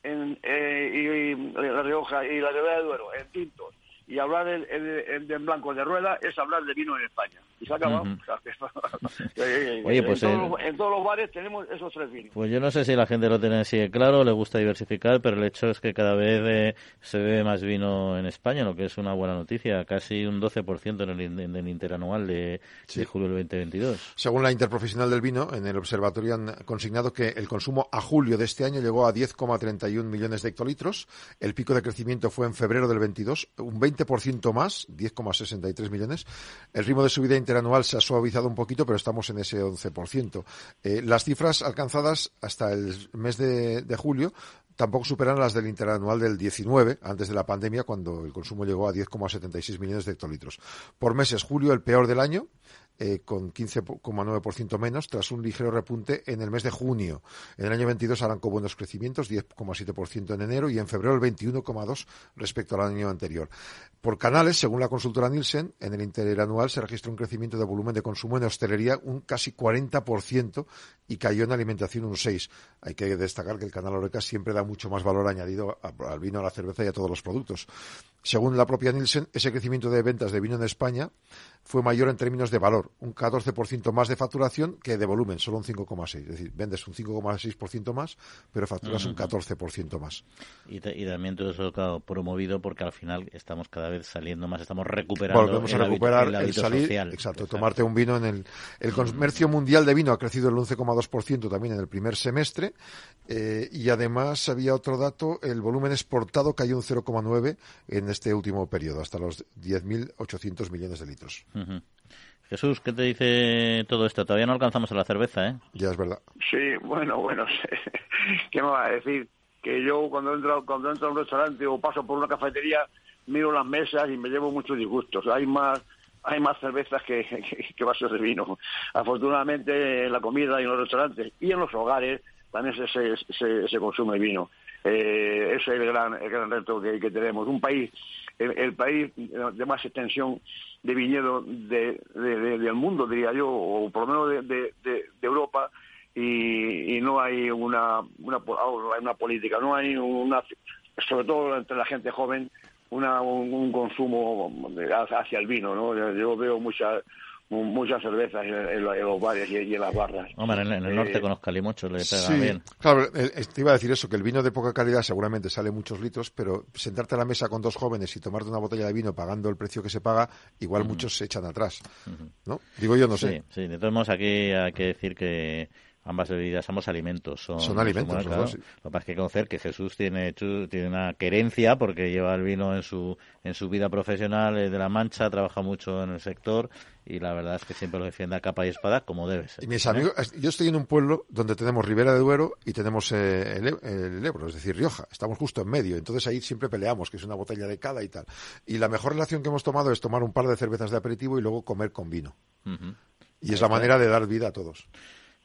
en, eh, y, La Rioja y la Ribera de Duero en tintos y hablar de, blanco de rueda es hablar de vino en España. Y se ha acabado. Oye, pues en, todos los, bares tenemos esos tres vinos. Pues yo no sé si la gente lo tiene así claro, le gusta diversificar, pero el hecho es que cada vez eh, se bebe más vino en España, lo que es una buena noticia. Casi un 12% en el, en el interanual de, de, julio del 2022. Según la Interprofesional del Vino, en el observatorio han consignado que el consumo a julio de este año llegó a 10,31 millones de hectolitros. El pico de crecimiento fue en febrero del 22, un 20 ciento más, 10,63 millones. El ritmo de subida interanual se ha suavizado un poquito, pero estamos en ese 11%. Eh, las cifras alcanzadas hasta el mes de, de julio tampoco superan las del interanual del 19, antes de la pandemia, cuando el consumo llegó a 10,76 millones de hectolitros. Por meses, julio el peor del año, eh, con 15,9% menos, tras un ligero repunte en el mes de junio. En el año 22 arrancó buenos crecimientos, 10,7% en enero y en febrero el 21,2% respecto al año anterior. Por canales, según la consultora Nielsen, en el interanual se registró un crecimiento de volumen de consumo en hostelería un casi 40% y cayó en alimentación un 6%. Hay que destacar que el canal Oreca siempre da mucho más valor añadido al vino, a la cerveza y a todos los productos. Según la propia Nielsen, ese crecimiento de ventas de vino en España fue mayor en términos de valor, un 14% más de facturación que de volumen, solo un 5,6%. Es decir, vendes un 5,6% más, pero facturas un 14% más. Y, también todo eso claro, promovido porque al final estamos cada vez saliendo más, estamos recuperando Volvemos a recuperar el, salir, social. Exacto, tomarte un vino en el... El comercio mundial de vino ha crecido el 11,2% también en el primer semestre eh, y además había otro dato, el volumen exportado cayó un 0,9% en este último periodo, hasta los 10.800 millones de litros. Jesús, ¿qué te dice todo esto? Todavía no alcanzamos a la cerveza, ¿eh? Ya es verdad. Sí, bueno, bueno, ¿qué me va a decir? Que yo cuando entro, cuando entro a un restaurante o paso por una cafetería, miro las mesas y me llevo muchos disgustos. Hay más hay más cervezas que, que, vasos de vino. Afortunadamente en la comida y en los restaurantes y en los hogares también se, se, se, consume vino. Eh, ese es el gran, el gran reto que, que tenemos. Un país, el, país de más extensión de viñedo de, del mundo, diría yo, o por lo menos de, Europa, y, no hay una, una, una política, no hay una, sobre todo entre la gente joven, una, un, consumo hacia el vino, ¿no? Yo veo muchas muchas cervezas en, los bares y, en las barras. Hombre, en, el norte eh, con los calimochos le pega bien. Claro, te iba a decir eso, que el vino de poca calidad seguramente sale muchos litros, pero sentarte a la mesa con dos jóvenes y tomarte una botella de vino pagando el precio que se paga, igual muchos se echan atrás, ¿no? Digo yo, no sé. Sí, de todos modos aquí hay que decir que ambas bebidas, somos alimentos. Son, alimentos, Lo que pasa es que conocer que Jesús tiene, tiene una querencia porque lleva el vino en su, en su vida profesional de la Mancha, trabaja mucho en el sector y la verdad es que siempre lo defiende a capa y espada como debe ser. Y mis amigos, yo estoy en un pueblo donde tenemos Ribera de Duero y tenemos eh, el, el, Ebro, es decir, Rioja. Estamos justo en medio, entonces ahí siempre peleamos, que es una botella de cada y tal. Y la mejor relación que hemos tomado es tomar un par de cervezas de aperitivo y luego comer con vino. Y es la manera de dar vida a todos.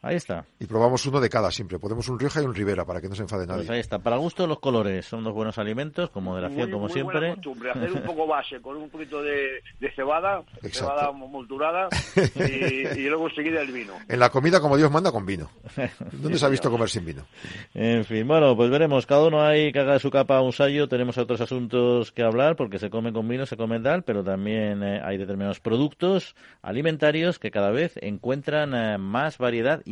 Ahí está. Y probamos uno de cada siempre. Podemos un Rioja y un Ribera para que no se enfade nadie. Pues ahí está. Para gusto los colores. Son dos buenos alimentos, con moderación Muy- como muy siempre. buena costumbre, hacer un poco base con un poquito de, de cebada, Exacto. cebada molturada y, y luego seguida el vino. En la comida, como Dios manda, con vino. ¿Dónde se ha visto comer sin vino? En fin, bueno, pues veremos. Cada uno ahí que haga de su capa un sallo. Tenemos otros asuntos que hablar, porque se come con vino, se come tal, pero también eh, hay determinados productos alimentarios que cada vez encuentran eh, más variedad y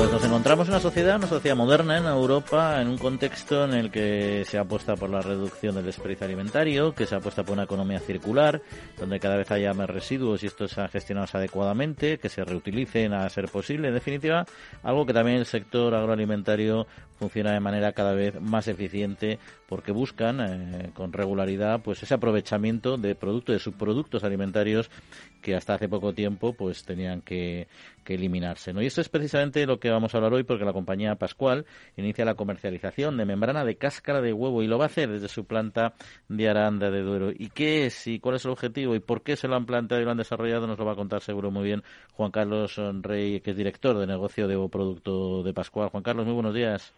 Pues nos encontramos en una sociedad, una sociedad moderna en Europa, en un contexto en el que se apuesta por la reducción del desperdicio alimentario, que se apuesta por una economía circular, donde cada vez haya más residuos y estos sean gestionados adecuadamente, que se reutilicen a ser posible. En definitiva, algo que también el sector agroalimentario funciona de manera cada vez más eficiente porque buscan eh, con regularidad pues ese aprovechamiento de productos, de subproductos alimentarios que hasta hace poco tiempo pues tenían que, que eliminarse. ¿no? Y esto es precisamente lo que vamos a hablar hoy porque la compañía Pascual inicia la comercialización de membrana de cáscara de huevo y lo va a hacer desde su planta de Aranda de Duero. ¿Y qué es y cuál es el objetivo y por qué se lo han planteado y lo han desarrollado? Nos lo va a contar seguro muy bien Juan Carlos Rey, que es director de negocio de producto de Pascual. Juan Carlos, muy buenos días.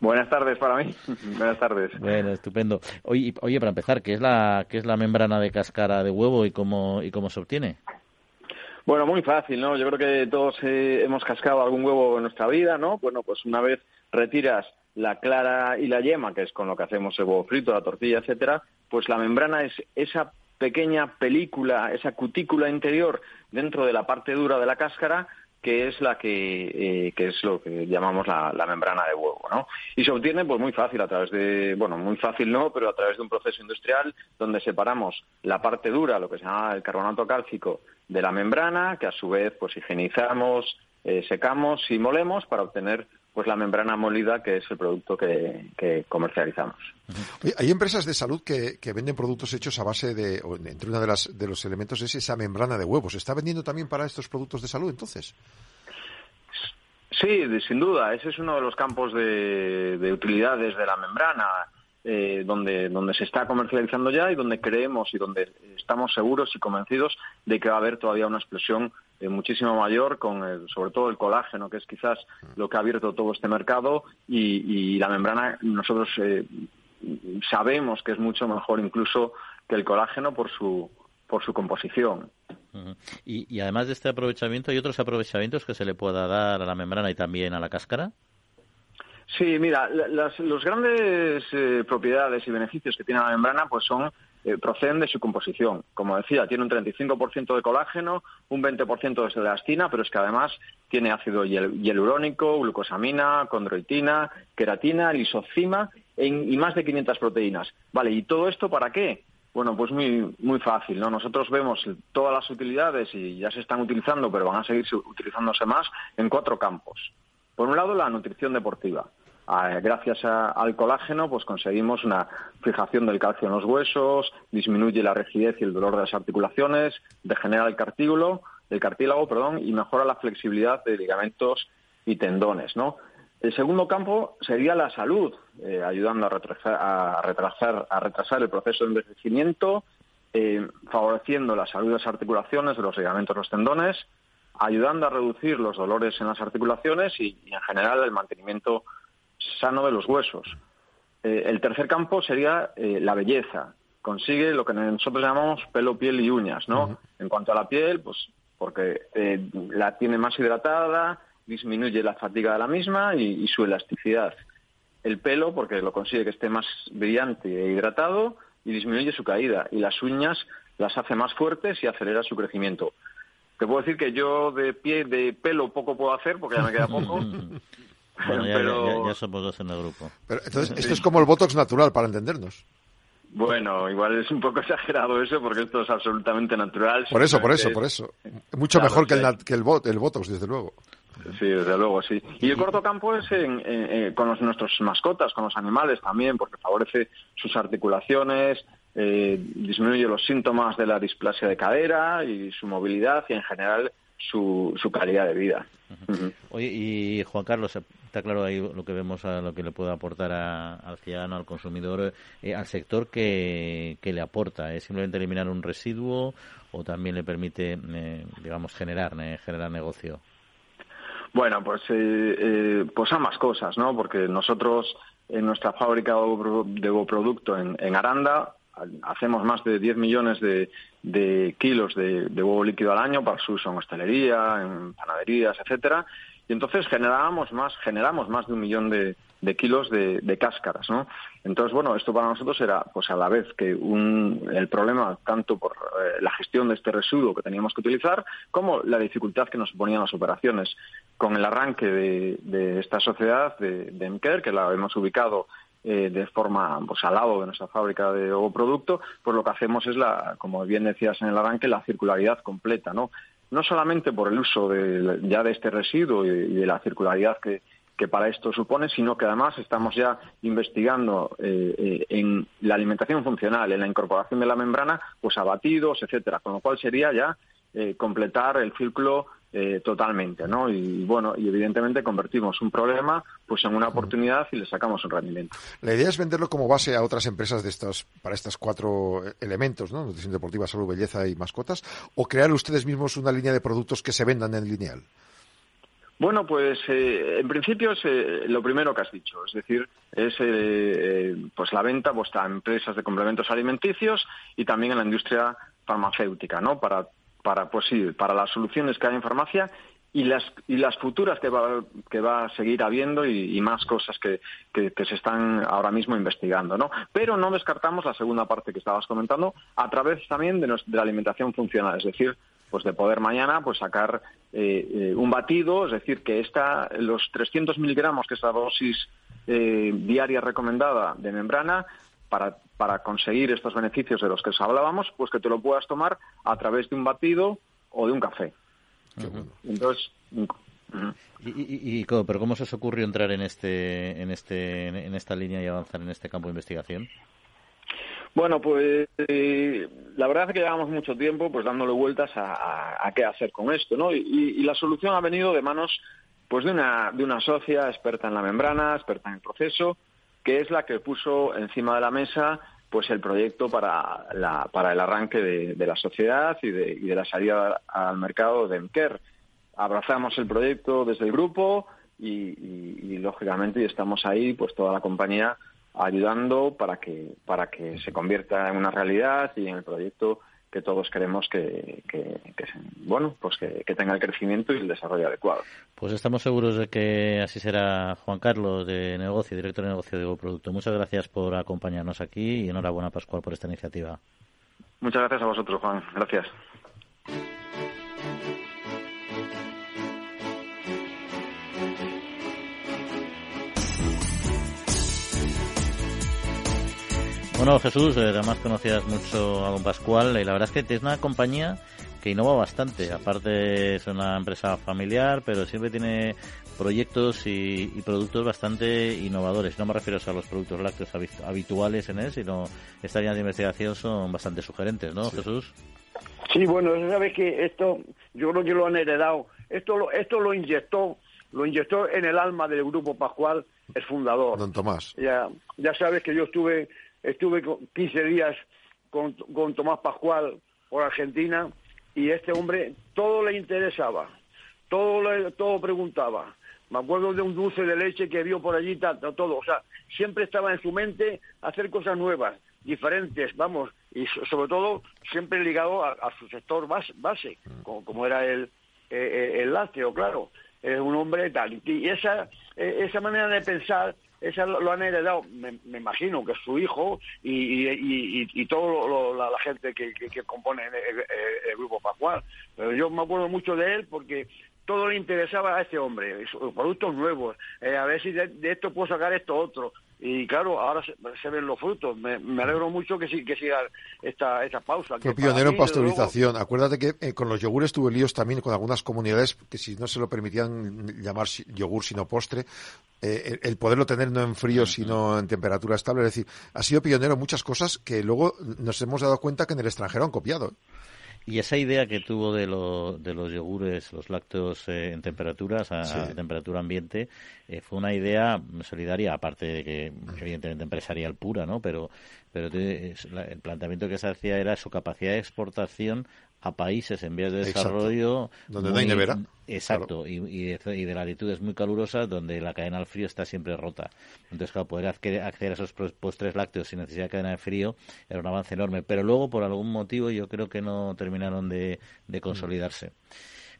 Buenas tardes para mí. Buenas tardes. Bueno, estupendo. Oye, oye, para empezar, ¿qué es la qué es la membrana de cáscara de huevo y cómo y cómo se obtiene? Bueno, muy fácil, ¿no? Yo creo que todos eh, hemos cascado algún huevo en nuestra vida, ¿no? Bueno, pues una vez retiras la clara y la yema, que es con lo que hacemos el huevo frito, la tortilla, etcétera, pues la membrana es esa pequeña película, esa cutícula interior dentro de la parte dura de la cáscara que es la que, eh, que es lo que llamamos la, la, membrana de huevo, ¿no? Y se obtiene pues muy fácil a través de, bueno, muy fácil no, pero a través de un proceso industrial donde separamos la parte dura, lo que se llama el carbonato cálcico, de la membrana, que a su vez pues higienizamos, eh, secamos y molemos para obtener pues la membrana molida, que es el producto que, que comercializamos. Oye, hay empresas de salud que, que, venden productos hechos a base de, o entre uno de, las, de los elementos es esa membrana de huevos. ¿Se está vendiendo también para estos productos de salud entonces? Sí, sin duda. Ese es uno de los campos de, de utilidades de la membrana. Eh, donde, donde se está comercializando ya y donde creemos y donde estamos seguros y convencidos de que va a haber todavía una explosión eh, muchísimo mayor con el, sobre todo el colágeno que es quizás lo que ha abierto todo este mercado y, y la membrana nosotros eh, sabemos que es mucho mejor incluso que el colágeno por su por su composición. Uh -huh. y, y además de este aprovechamiento hay otros aprovechamientos que se le pueda dar a la membrana y también a la cáscara. Sí, mira, las los grandes eh, propiedades y beneficios que tiene la membrana pues son eh, proceden de su composición. Como decía, tiene un 35% de colágeno, un 20% de elastina, pero es que además tiene ácido hialurónico, glucosamina, condroitina, queratina, lisocima en, y más de 500 proteínas. Vale, ¿y todo esto para qué? Bueno, pues muy, muy fácil, ¿no? Nosotros vemos todas las utilidades y ya se están utilizando, pero van a seguir utilizándose más en cuatro campos. Por un lado, la nutrición deportiva. Gracias a, al colágeno, pues conseguimos una fijación del calcio en los huesos, disminuye la rigidez y el dolor de las articulaciones, degenera el cartílago, el cartílago, perdón, y mejora la flexibilidad de ligamentos y tendones, ¿no? El segundo campo sería la salud, eh, ayudando a retrasar, a, retrasar, a retrasar el proceso de envejecimiento, eh, favoreciendo la salud de las articulaciones, de los ligamentos, los tendones, ayudando a reducir los dolores en las articulaciones y, y en general el mantenimiento sano de los huesos. Eh, el tercer campo sería eh, la belleza. Consigue lo que nosotros llamamos pelo, piel y uñas, ¿no? Uh -huh. En cuanto a la piel, pues porque eh, la tiene más hidratada, disminuye la fatiga de la misma y, y, su elasticidad. El pelo, porque lo consigue que esté más brillante e hidratado y disminuye su caída. Y las uñas las hace más fuertes y acelera su crecimiento. Te puedo decir que yo de pie, de pelo poco puedo hacer porque ya me queda poco. Bueno, ya, pero... ya, ya, somos dos en el grupo. Pero, entonces, esto es como el Botox natural, para entendernos. Bueno, igual es un poco exagerado eso porque esto es absolutamente natural. Por eso, por eso, por eso. Mucho mejor que el, que el, bot, el Botox, desde luego. Sí, desde luego, sí. Y el corto campo es con los, nuestros mascotas, con los animales también, porque favorece sus articulaciones, eh, disminuye los síntomas de la displasia de cadera y su movilidad y en general su, su calidad de vida. Oye, y Juan Carlos, está claro ahí lo que vemos, a lo que le puede aportar al ciudadano, al consumidor, eh, al sector que, que, le aporta. ¿Es simplemente eliminar un residuo o también le permite, eh, digamos, generar, generar negocio? Bueno, pues, pues ambas cosas, ¿no? Porque nosotros en nuestra fábrica de producto en, en Aranda hacemos más de 10 millones de, kilos de, huevo líquido al año para su uso en hostelería, en panaderías, etcétera. Y entonces generamos más, generamos más de un millón de, kilos de, cáscaras, ¿no? Entonces, bueno, esto para nosotros era, pues a la vez que un, el problema tanto por eh, la gestión de este residuo que teníamos que utilizar, como la dificultad que nos suponían las operaciones. Con el arranque de, esta sociedad de, de que la hemos ubicado eh, de forma pues, al lado de nuestra fábrica de ovoproducto, pues lo que hacemos es, la, como bien decías en el arranque, la circularidad completa, ¿no? No solamente por el uso de, ya de este residuo y, de la circularidad que, que para esto supone, sino que además estamos ya investigando eh, eh, en la alimentación funcional, en la incorporación de la membrana, pues abatidos, etcétera, con lo cual sería ya completar el círculo eh, totalmente, ¿no? Y bueno, y evidentemente convertimos un problema pues en una oportunidad y le sacamos un rendimiento. La idea es venderlo como base a otras empresas de estos, para estos cuatro elementos, ¿no? Nutrición deportiva, salud, belleza y mascotas, o crear ustedes mismos una línea de productos que se vendan en lineal. Bueno, pues eh, en principio es eh, lo primero que has dicho, es decir, es pues la venta pues, a empresas de complementos alimenticios y también en la industria farmacéutica, ¿no? Para para, pues sí, para las soluciones que hay en farmacia y las, y las futuras que va, que va a seguir habiendo y, más cosas que, que, se están ahora mismo investigando, ¿no? Pero no descartamos la segunda parte que estabas comentando a través también de, la alimentación funcional, es decir, pues de poder mañana pues sacar eh, eh, un batido, es decir, que esta, los 300 miligramos, que es la dosis eh, diaria recomendada de membrana, para, para conseguir estos beneficios de los que os hablábamos, pues que te lo puedas tomar a través de un batido o de un café. Entonces, ¿Y, pero cómo se os ocurrió entrar en este, en este, en esta línea y avanzar en este campo de investigación? Bueno, pues eh, la verdad es que llevamos mucho tiempo pues dándole vueltas a, qué hacer con esto, ¿no? Y, la solución ha venido de manos pues de una, de una socia experta en la membrana, experta en el proceso, que es la que puso encima de la mesa pues el proyecto para, la, para el arranque de, la sociedad y de, y de, la salida al mercado de Emker. Abrazamos el proyecto desde el grupo y, lógicamente estamos ahí, pues toda la compañía ayudando para que para que se convierta en una realidad y en el proyecto que todos queremos que, bueno pues que, tenga el crecimiento y el desarrollo adecuado. Pues estamos seguros de que así será Juan Carlos de negocio, director de negocio de Producto. Muchas gracias por acompañarnos aquí y enhorabuena Pascual por esta iniciativa. Muchas gracias a vosotros, Juan. Gracias. Bueno, Jesús, eh, además conocías mucho a Don Pascual y la verdad es que es una compañía que innova bastante. Aparte es una empresa familiar, pero siempre tiene proyectos y, productos bastante innovadores. No me refiero a los productos lácteos habituales en él, sino esta línea de investigación son bastante sugerentes, ¿no, Jesús? Sí, bueno, sabes que esto, yo creo que lo han heredado. Esto lo, esto lo inyectó, lo inyectó en el alma del grupo Pascual el fundador. Don Tomás. Ya, ya sabes que yo estuve estuve 15 días con, con Tomás Pascual por Argentina y este hombre todo le interesaba, todo, le, todo preguntaba. Me acuerdo de un dulce de leche que vio por allí, todo. O sea, siempre estaba en su mente hacer cosas nuevas, diferentes, vamos, y sobre todo siempre ligado a, su sector base, base como, era el, el, eh, el lácteo, claro. Es un hombre tal. Y esa, eh, esa manera de pensar esa lo, han heredado, me, imagino que su hijo y, y, y, toda la, gente que, que, compone el, grupo Pascual. Pero yo me acuerdo mucho de él porque todo le interesaba a este hombre, productos nuevos, eh, a ver si de, esto puedo sacar esto otro. Y claro, ahora se, ven los frutos. Me, alegro mucho que, sí, que siga esta, esta pausa. Fue pionero en pasteurización. Acuérdate que eh, con los yogures tuve líos también con algunas comunidades que si no se lo permitían llamar yogur sino postre, eh, el poderlo tener no en frío sino en temperatura estable. Es decir, ha sido pionero en muchas cosas que luego nos hemos dado cuenta que en el extranjero han copiado. Y esa idea que tuvo de, de los yogures, los lácteos eh, en temperaturas, a, temperatura ambiente, eh, fue una idea solidaria, aparte de que evidentemente empresarial pura, ¿no? Pero, pero el planteamiento que se hacía era su capacidad de exportación a países en vías de desarrollo. Donde no hay nevera. Exacto, y, y, de, de, latitudes muy calurosas donde la cadena al frío está siempre rota. Entonces, claro, poder acceder, a esos postres lácteos sin necesidad de cadena de frío era un avance enorme. Pero luego, por algún motivo, yo creo que no terminaron de, de consolidarse.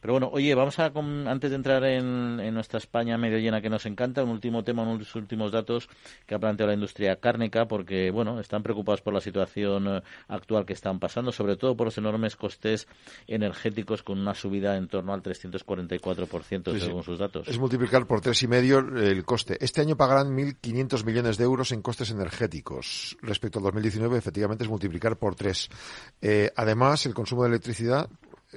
Pero bueno, oye, vamos a, antes de entrar en, nuestra España medio llena que nos encanta, un último tema, unos últimos datos que ha planteado la industria cárnica, porque, bueno, están preocupados por la situación eh, actual que están pasando, sobre todo por los enormes costes energéticos con una subida en torno al 344% según sus datos. Es multiplicar por tres y medio el coste. Este año pagarán 1.500 millones de euros en costes energéticos. Respecto al 2019, efectivamente, es multiplicar por tres. Eh, además, el consumo de electricidad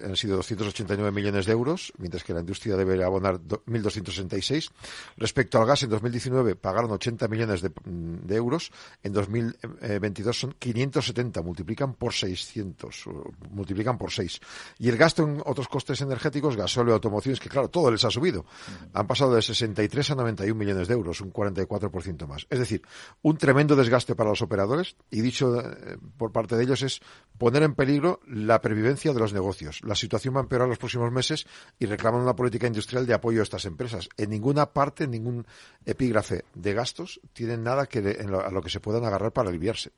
han sido 289 millones de euros, mientras que la industria debe abonar 1.266. Respecto al gas, en 2019 pagaron 80 millones de, euros, en 2022 son 570, multiplican por 600, multiplican por 6. Y el gasto en otros costes energéticos, gasóleo, automociones, que claro, todo les ha subido, han pasado de 63 a 91 millones de euros, un 44% más. Es decir, un tremendo desgaste para los operadores, y dicho eh, por parte de ellos es poner en peligro la pervivencia de los negocios la situación va a empeorar los próximos meses y reclaman una política industrial de apoyo a estas empresas. En ninguna parte, en ningún epígrafe de gastos tienen nada que a lo que se puedan agarrar para aliviarse.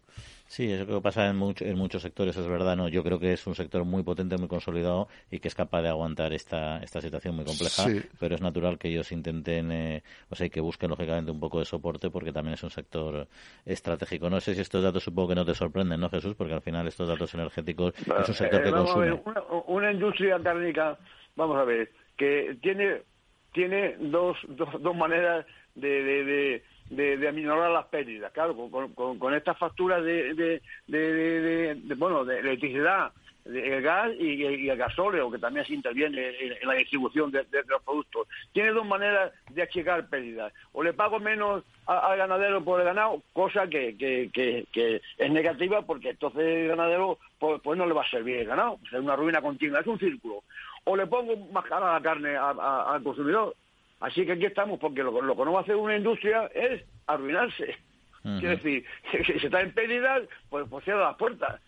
Sí, eso que pasa en, en muchos sectores, es verdad. no Yo creo que es un sector muy potente, muy consolidado y que es capaz de aguantar esta, esta situación muy compleja, pero es natural que ellos intenten, eh, o sea, y que busquen lógicamente un poco de soporte porque también es un sector estratégico. No sé si estos datos supongo que no te sorprenden, ¿no, Jesús? Porque al final estos datos energéticos es un sector que eh, consume. una, industria térmica, vamos a ver, que tiene, tiene dos, dos, dos maneras de de, de aminorar las pérdidas. Claro, con, con, estas facturas de, de, de, bueno, de electricidad, el gas y, el gasóleo, que también se interviene en, la distribución de, los productos. Tiene dos maneras de achicar pérdidas. O le pago menos al ganadero por el ganado, cosa que, que, que, es negativa porque entonces el ganadero pues, pues, no le va a servir el ganado. Es una ruina continua, es un círculo. O le pongo más cara la carne al consumidor, Así que aquí estamos, porque lo, que no va a hacer una industria es arruinarse. Quiere decir, si se está en pérdida, pues, pues cierra las puertas.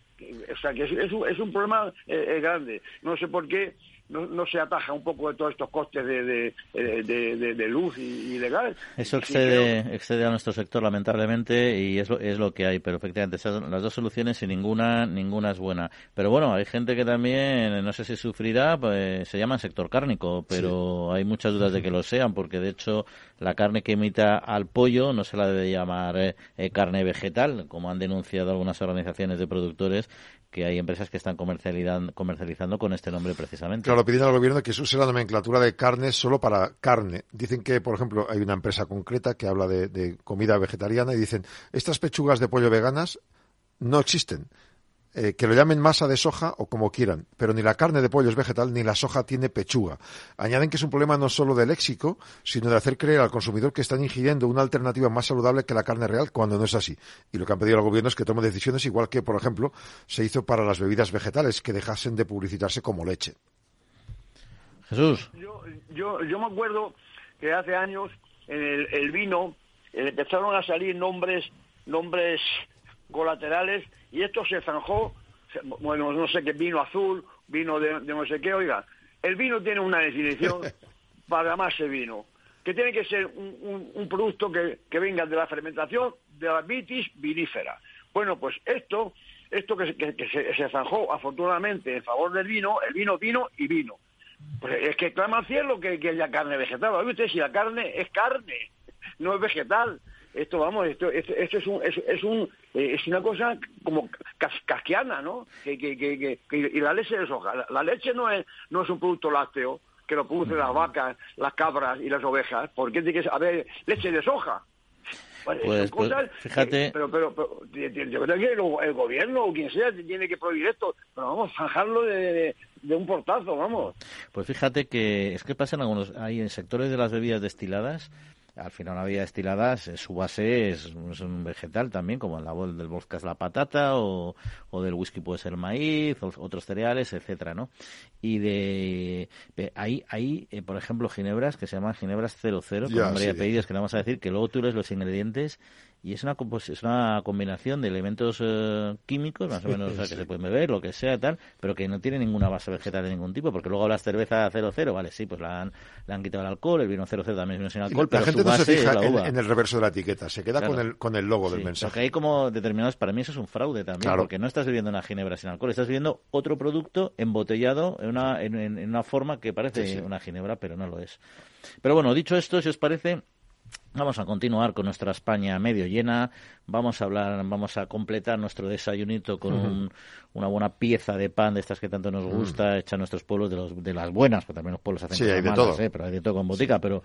O sea, que es, es, un, problema eh, grande. No sé por qué no, no, se ataja un poco de todos estos costes de, de, de, luz y, de gas. Eso excede, excede a nuestro sector, lamentablemente, y es lo, es lo que hay. Pero efectivamente, las dos soluciones y ninguna ninguna es buena. Pero bueno, hay gente que también, no sé si sufrirá, pues, se llama sector cárnico, pero hay muchas dudas de que lo sean, porque de hecho la carne que imita al pollo no se la debe llamar eh, eh, carne vegetal, como han denunciado algunas organizaciones de productores, que hay empresas que están comercializando, con este nombre precisamente. Claro, piden al gobierno que se use la nomenclatura de carne solo para carne. Dicen que, por ejemplo, hay una empresa concreta que habla de comida vegetariana y dicen, estas pechugas de pollo veganas no existen. Eh, que lo llamen masa de soja o como quieran, pero ni la carne de pollo es vegetal ni la soja tiene pechuga. Añaden que es un problema no solo de léxico, sino de hacer creer al consumidor que están ingiriendo una alternativa más saludable que la carne real cuando no es así. Y lo que han pedido al gobierno es que tome decisiones igual que, por ejemplo, se hizo para las bebidas vegetales, que dejasen de publicitarse como leche. Jesús. Yo, yo, yo me acuerdo que hace años en el, vino eh, empezaron a salir nombres, nombres colaterales y esto se zanjó, bueno, no sé qué, vino azul, vino de, no sé qué, oiga, el vino tiene una definición para llamarse vino, que tiene que ser un, producto que, venga de la fermentación de la vitis vinífera. Bueno, pues esto, esto que, se, zanjó afortunadamente en favor del vino, el vino, vino y vino. Pues es que clama al cielo que, que haya carne vegetal. ¿Sabe usted si la carne es carne, no es vegetal? Esto vamos esto, esto, es un es, un eh, es una cosa como casquiana no que, que, que, y la leche de soja la, leche no es no es un producto lácteo que lo producen las vacas, las cabras y las ovejas, ¿por qué tiene que haber leche de soja? Pues, pues, pues fíjate. pero, pero, yo creo que el, gobierno o quien sea tiene que prohibir esto, pero vamos, zanjarlo de, de, un portazo, vamos. Pues fíjate que es que pasan algunos. Hay en sectores de las bebidas destiladas al final una bebida destilada, su base es, un vegetal también, como en la del vodka es la patata, o, o, del whisky puede ser el maíz, otros cereales, etcétera, ¿no? Y de hay, hay eh, por ejemplo, ginebras que se llaman ginebras 00, con nombre y apellidos, que le vamos a decir que luego tú lees los ingredientes y es una es una combinación de elementos eh, químicos más o menos que se pueden beber lo que sea tal pero que no tiene ninguna base vegetal de ningún tipo porque luego la cerveza 00 vale sí pues la han, le han quitado el alcohol el vino 00 también viene sin alcohol pero la gente no se fija en, el reverso de la etiqueta se queda con el con el logo del mensaje. porque hay como determinados para mí eso es un fraude también porque no estás bebiendo una ginebra sin alcohol estás bebiendo otro producto embotellado en una en, una forma que parece una ginebra pero no lo es. Pero bueno dicho esto si os parece Vamos a continuar con nuestra España medio llena. Vamos a hablar, vamos a completar nuestro desayunito con una buena pieza de pan de estas que tanto nos gusta, hecha en nuestros pueblos de, los, de las buenas, porque también los pueblos hacen sí, hay de todo. ¿eh? pero hay de todo con botica. Pero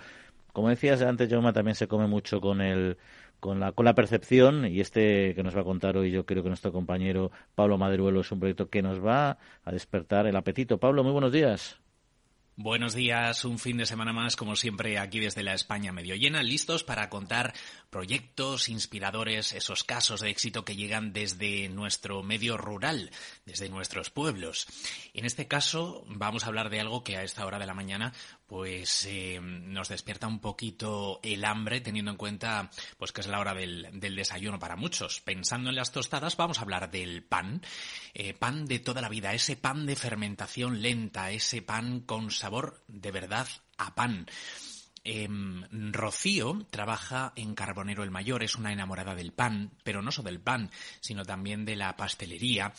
como decías antes, Jaume, también se come mucho con el con la, con la percepción y este que nos va a contar hoy yo creo que nuestro compañero Pablo Maderuelo es un proyecto que nos va a despertar el apetito. Pablo, muy buenos días. Buenos días, un fin de semana más, como siempre, aquí desde la España medio llena, listos para contar proyectos inspiradores, esos casos de éxito que llegan desde nuestro medio rural, desde nuestros pueblos. En este caso, vamos a hablar de algo que a esta hora de la mañana pues eh, nos despierta un poquito el hambre teniendo en cuenta pues que es la hora del, desayuno para muchos. Pensando en las tostadas vamos a hablar del pan, eh, pan de toda la vida, ese pan de fermentación lenta, ese pan con sabor de verdad a pan. Em, Rocío trabaja en Carbonero el Mayor, es una enamorada del pan, pero no solo del pan, sino también de la pastelería.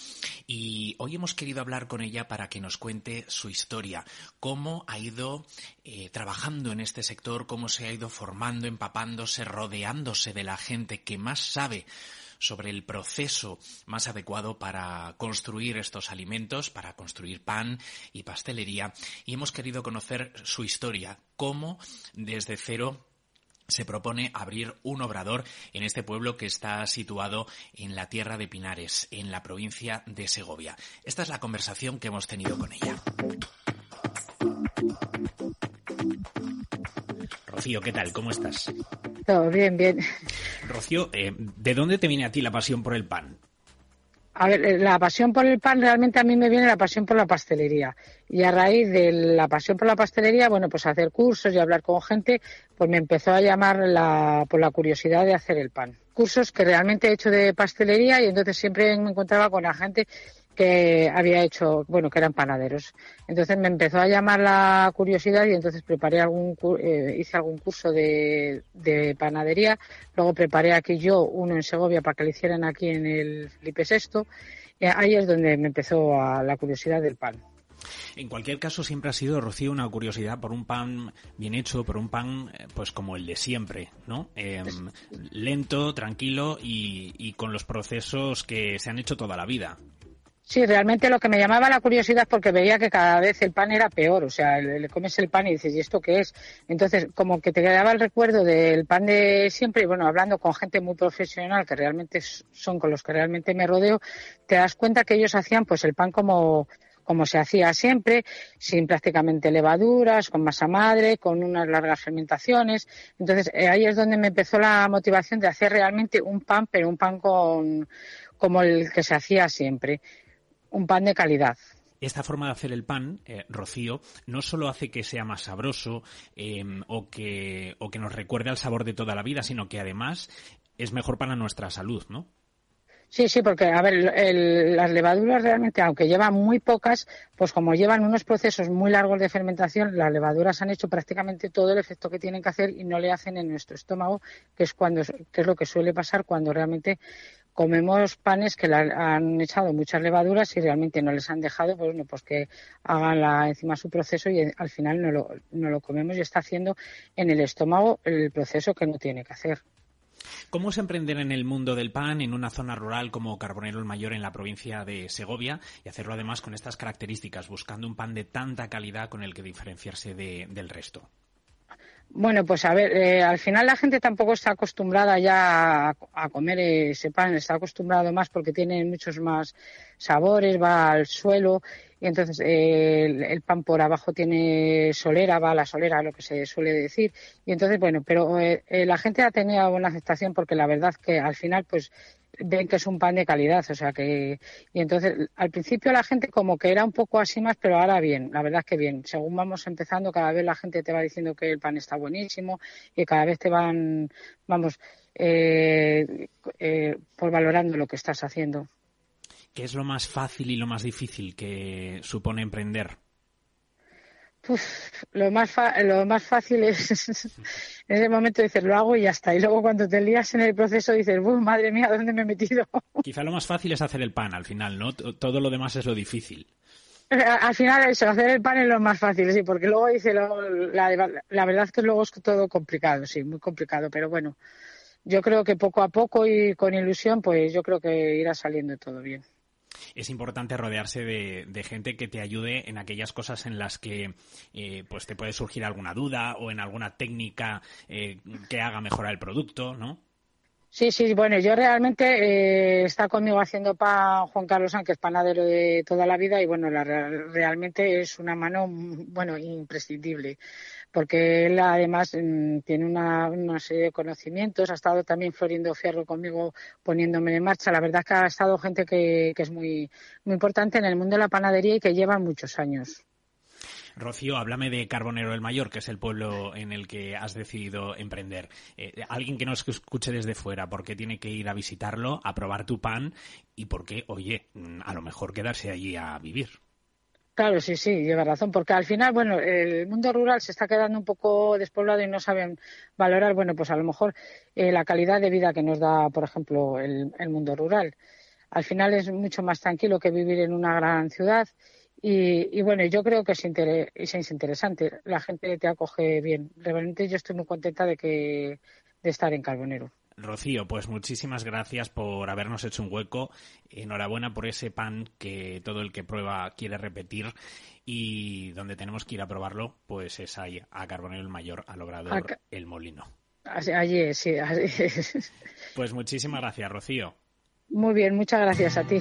Y hoy hemos querido hablar con ella para que nos cuente su historia, cómo ha ido eh, trabajando en este sector, cómo se ha ido formando, empapándose, rodeándose de la gente que más sabe sobre el proceso más adecuado para construir estos alimentos, para construir pan y pastelería, y hemos querido conocer su historia, cómo desde cero se propone abrir un obrador en este pueblo que está situado en la tierra de Pinares, en la provincia de Segovia. Esta es la conversación que hemos tenido con ella. Rocío, ¿qué tal? ¿Cómo estás? Todo bien, bien. Rocío, eh, ¿de dónde te viene a ti la pasión por el pan? A ver, eh, la pasión por el pan realmente a mí me viene la pasión por la pastelería. Y a raíz de la pasión por la pastelería, bueno, pues hacer cursos y hablar con gente, pues me empezó a llamar la, por la curiosidad de hacer el pan. Cursos que realmente he hecho de pastelería y entonces siempre me encontraba con la gente que había hecho, bueno, que eran panaderos. Entonces me empezó a llamar la curiosidad y entonces preparé algún, eh, hice algún curso de, de, panadería. Luego preparé aquí yo uno en Segovia para que lo hicieran aquí en el Felipe VI. Y ahí es donde me empezó la curiosidad del pan. En cualquier caso, siempre ha sido, Rocío, una curiosidad por un pan bien hecho, por un pan eh, pues como el de siempre, ¿no? Em, lento, tranquilo y, y, con los procesos que se han hecho toda la vida. Sí, realmente lo que me llamaba la curiosidad porque veía que cada vez el pan era peor, o sea, le, comes el pan y dices, ¿y esto qué es? Entonces, como que te quedaba el recuerdo del pan de siempre, y bueno, hablando con gente muy profesional, que realmente son con los que realmente me rodeo, te das cuenta que ellos hacían pues el pan como, como se hacía siempre, sin prácticamente levaduras, con masa madre, con unas largas fermentaciones. Entonces, eh, ahí es donde me empezó la motivación de hacer realmente un pan, pero un pan con, como el que se hacía siempre un pan de calidad. Esta forma de hacer el pan, eh, Rocío, no solo hace que sea más sabroso em, o, que, o que nos recuerde al sabor de toda la vida, sino que además es mejor para nuestra salud, ¿no? Sí, sí, porque, a ver, las levaduras realmente, aunque llevan muy pocas, pues como llevan unos procesos muy largos de fermentación, las levaduras han hecho prácticamente todo el efecto que tienen que hacer y no le hacen en nuestro estómago, que es cuando, que es lo que suele pasar cuando realmente comemos panes que han echado muchas levaduras y realmente no les han dejado pues, pues que hagan la, encima su proceso y al final no lo comemos y está haciendo en el estómago el proceso que no tiene que hacer. ¿Cómo es emprender en el mundo del pan en una zona rural como Carbonero el Mayor en la provincia de Segovia y hacerlo además con estas características, buscando un pan de tanta calidad con el que diferenciarse del resto? Bueno, pues a ver, eh, al final la gente tampoco está acostumbrada ya a, comer ese pan, está acostumbrado más porque tiene muchos más sabores, va al suelo y entonces eh, el, pan por abajo tiene solera, va a la solera, lo que se suele decir. Y entonces, bueno, pero eh, la gente ha tenido buena aceptación porque la verdad que al final, pues ven que es un pan de calidad, o sea que y entonces al principio la gente como que era un poco así más, pero ahora bien, la verdad es que bien. Según vamos empezando, cada vez la gente te va diciendo que el pan está buenísimo y cada vez te van, vamos, eh, eh, por valorando lo que estás haciendo. ¿Qué es lo más fácil y lo más difícil que supone emprender? Lo más lo más fácil es en ese momento dices lo hago y ya está y luego cuando te lías en el proceso dices Uf, madre mía dónde me he metido quizá lo más fácil es hacer el pan al final no todo lo demás es lo difícil. Al final eso hacer el pan es lo más fácil sí porque luego dice la, la verdad es que luego es todo complicado sí muy complicado pero bueno yo creo que poco a poco y con ilusión pues yo creo que irá saliendo todo bien es importante rodearse de, gente que te ayude en aquellas cosas en las que eh, pues te puede surgir alguna duda o en alguna técnica eh, que haga mejorar el producto, ¿no? Sí, sí, bueno, yo realmente eh, está conmigo haciendo pan Juan Carlos Sánchez, panadero de toda la vida y bueno, realmente es una mano, bueno, imprescindible porque él además mm, tiene una, serie de conocimientos, ha estado también Florindo Fierro conmigo poniéndome en marcha. La verdad es que ha estado gente que, es muy, muy importante en el mundo de la panadería y que lleva muchos años. Rocío, háblame de Carbonero del Mayor, que es el pueblo en el que has decidido emprender. Eh, alguien que nos escuche desde fuera, ¿por qué tiene que ir a visitarlo, a probar tu pan y por qué, oye, mm, a lo mejor quedarse allí a vivir? Claro, sí, sí, lleva razón, porque al final, bueno, el mundo rural se está quedando un poco despoblado y no saben valorar, bueno, pues a lo mejor eh, la calidad de vida que nos da, por ejemplo, el, mundo rural. Al final es mucho más tranquilo que vivir en una gran ciudad y, bueno, yo creo que es, es interesante, la gente te acoge bien. Realmente yo estoy muy contenta de que de estar en Carbonero. Rocío, pues muchísimas gracias por habernos hecho un hueco. Enhorabuena por ese pan que todo el que prueba quiere repetir y donde tenemos que ir a probarlo, pues es ahí, a Carbonero el Mayor, al Obrador El Molino. Allí, sí, allí. Pues muchísimas gracias, Rocío. Muy bien, muchas gracias a ti.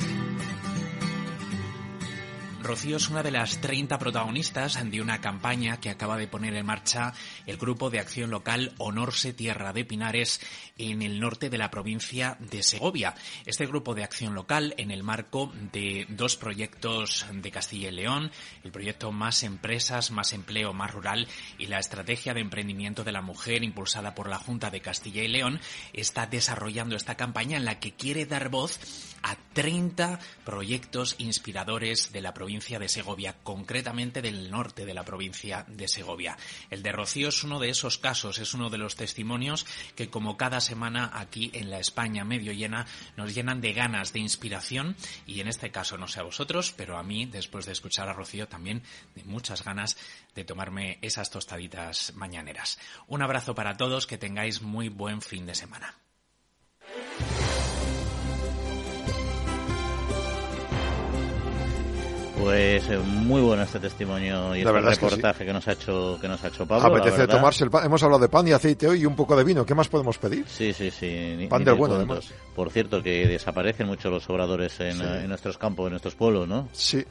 Rocío es una de las 30 protagonistas de una campaña que acaba de poner en marcha el grupo de acción local Honorse Tierra de Pinares en el norte de la provincia de Segovia. Este grupo de acción local en el marco de dos proyectos de Castilla y León, el proyecto Más Empresas, Más Empleo, Más Rural y la Estrategia de Emprendimiento de la Mujer impulsada por la Junta de Castilla y León, está desarrollando esta campaña en la que quiere dar voz a 30 proyectos inspiradores de la provincia de Segovia, concretamente del norte de la provincia de Segovia. El de Rocío es uno de esos casos, es uno de los testimonios que como cada semana aquí en la España medio llena nos llenan de ganas, de inspiración y en este caso no sé a vosotros, pero a mí después de escuchar a Rocío también de muchas ganas de tomarme esas tostaditas mañaneras. Un abrazo para todos, que tengáis muy buen fin de semana. Pues eh, muy bueno este testimonio y este reportaje que, nos ha hecho que nos ha hecho Pablo. Apetece tomarse el pan. Hemos hablado de pan y aceite hoy y un poco de vino. ¿Qué más podemos pedir? Sí, sí, sí. pan del bueno, además. Por cierto, que desaparecen mucho los obradores en, nuestros campos, en nuestros pueblos, ¿no? Sí.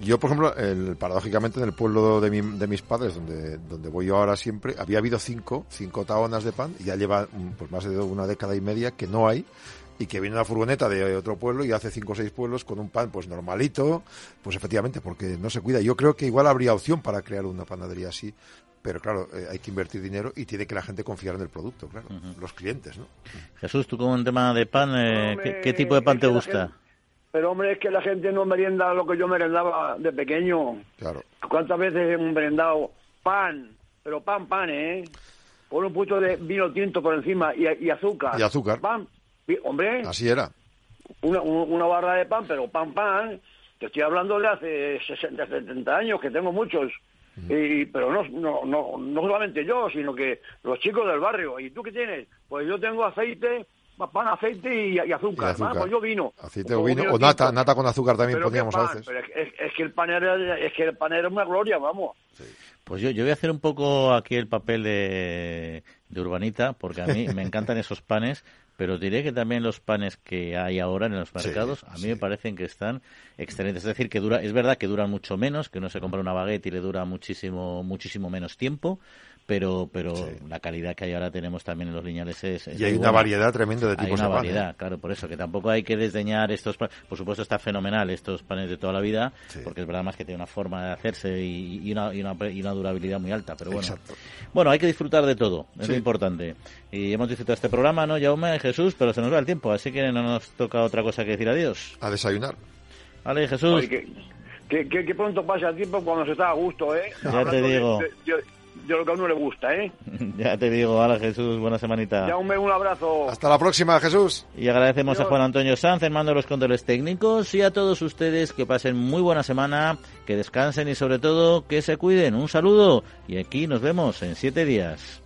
Yo, por ejemplo, el, paradójicamente en el pueblo de, de mis padres, donde, donde voy yo ahora siempre, había habido cinco, cinco taonas de pan y ya lleva mm, pues más de una década y media que no hay y que viene una furgoneta de otro pueblo y hace cinco o seis pueblos con un pan pues normalito, pues efectivamente, porque no se cuida. Yo creo que igual habría opción para crear una panadería así, pero claro, eh, hay que invertir dinero y tiene que la gente confiar en el producto, claro, los clientes, ¿no? Jesús, tú como un tema de pan, eh, ¿qué, tipo de pan te gusta? pero hombre, es que la gente no merienda lo que yo merendaba de pequeño. Claro. ¿Cuántas veces hemos merendado pan? Pero pan, pan, ¿eh? Con un puto de vino tinto por encima y, y azúcar. Y azúcar. Pan, hombre. Así era. Una, una barra de pan, pero pan, pan. Te estoy hablando de hace 60, 70 años, que tengo muchos. Y, pero no, no, no, no solamente yo, sino que los chicos del barrio. ¿Y tú qué tienes? Pues yo tengo aceite pan, aceite y, azúcar. Y pues yo vino. Aceite o vino, o nata, nata con azúcar también poníamos a veces. Pero es, que el pan era, es que el pan era una gloria, vamos. Pues yo, yo voy a hacer un poco aquí el papel de, de urbanita, porque a mí me encantan esos panes, pero diré que también los panes que hay ahora en los mercados a mí me parecen que están excelentes. Es decir, que dura, es verdad que duran mucho menos, que uno se compra una baguette y le dura muchísimo, muchísimo menos tiempo, pero pero la calidad que hay ahora tenemos también en los lineales es, y hay una variedad tremenda de tipos hay una variedad claro por eso que tampoco hay que desdeñar estos panes por supuesto está fenomenal estos panes de toda la vida porque es verdad más que tiene una forma de hacerse y, una, y, una, durabilidad muy alta pero bueno. Bueno hay que disfrutar de todo es lo importante. Y hemos disfrutado este programa no Jaume Jesús pero se nos va el tiempo así que no nos toca otra cosa que decir adiós. A desayunar. Vale Jesús. Que, pronto pasa el tiempo cuando se está a gusto, ¿eh? Ya te digo. de lo que a uno le gusta, ¿eh? ya te digo, hola Jesús, buena semanita. Ya un, un abrazo. Hasta la próxima, Jesús. Y agradecemos a Juan Antonio Sanz, en mando de los controles técnicos, y a todos ustedes que pasen muy buena semana, que descansen y sobre todo que se cuiden. Un saludo y aquí nos vemos en siete días.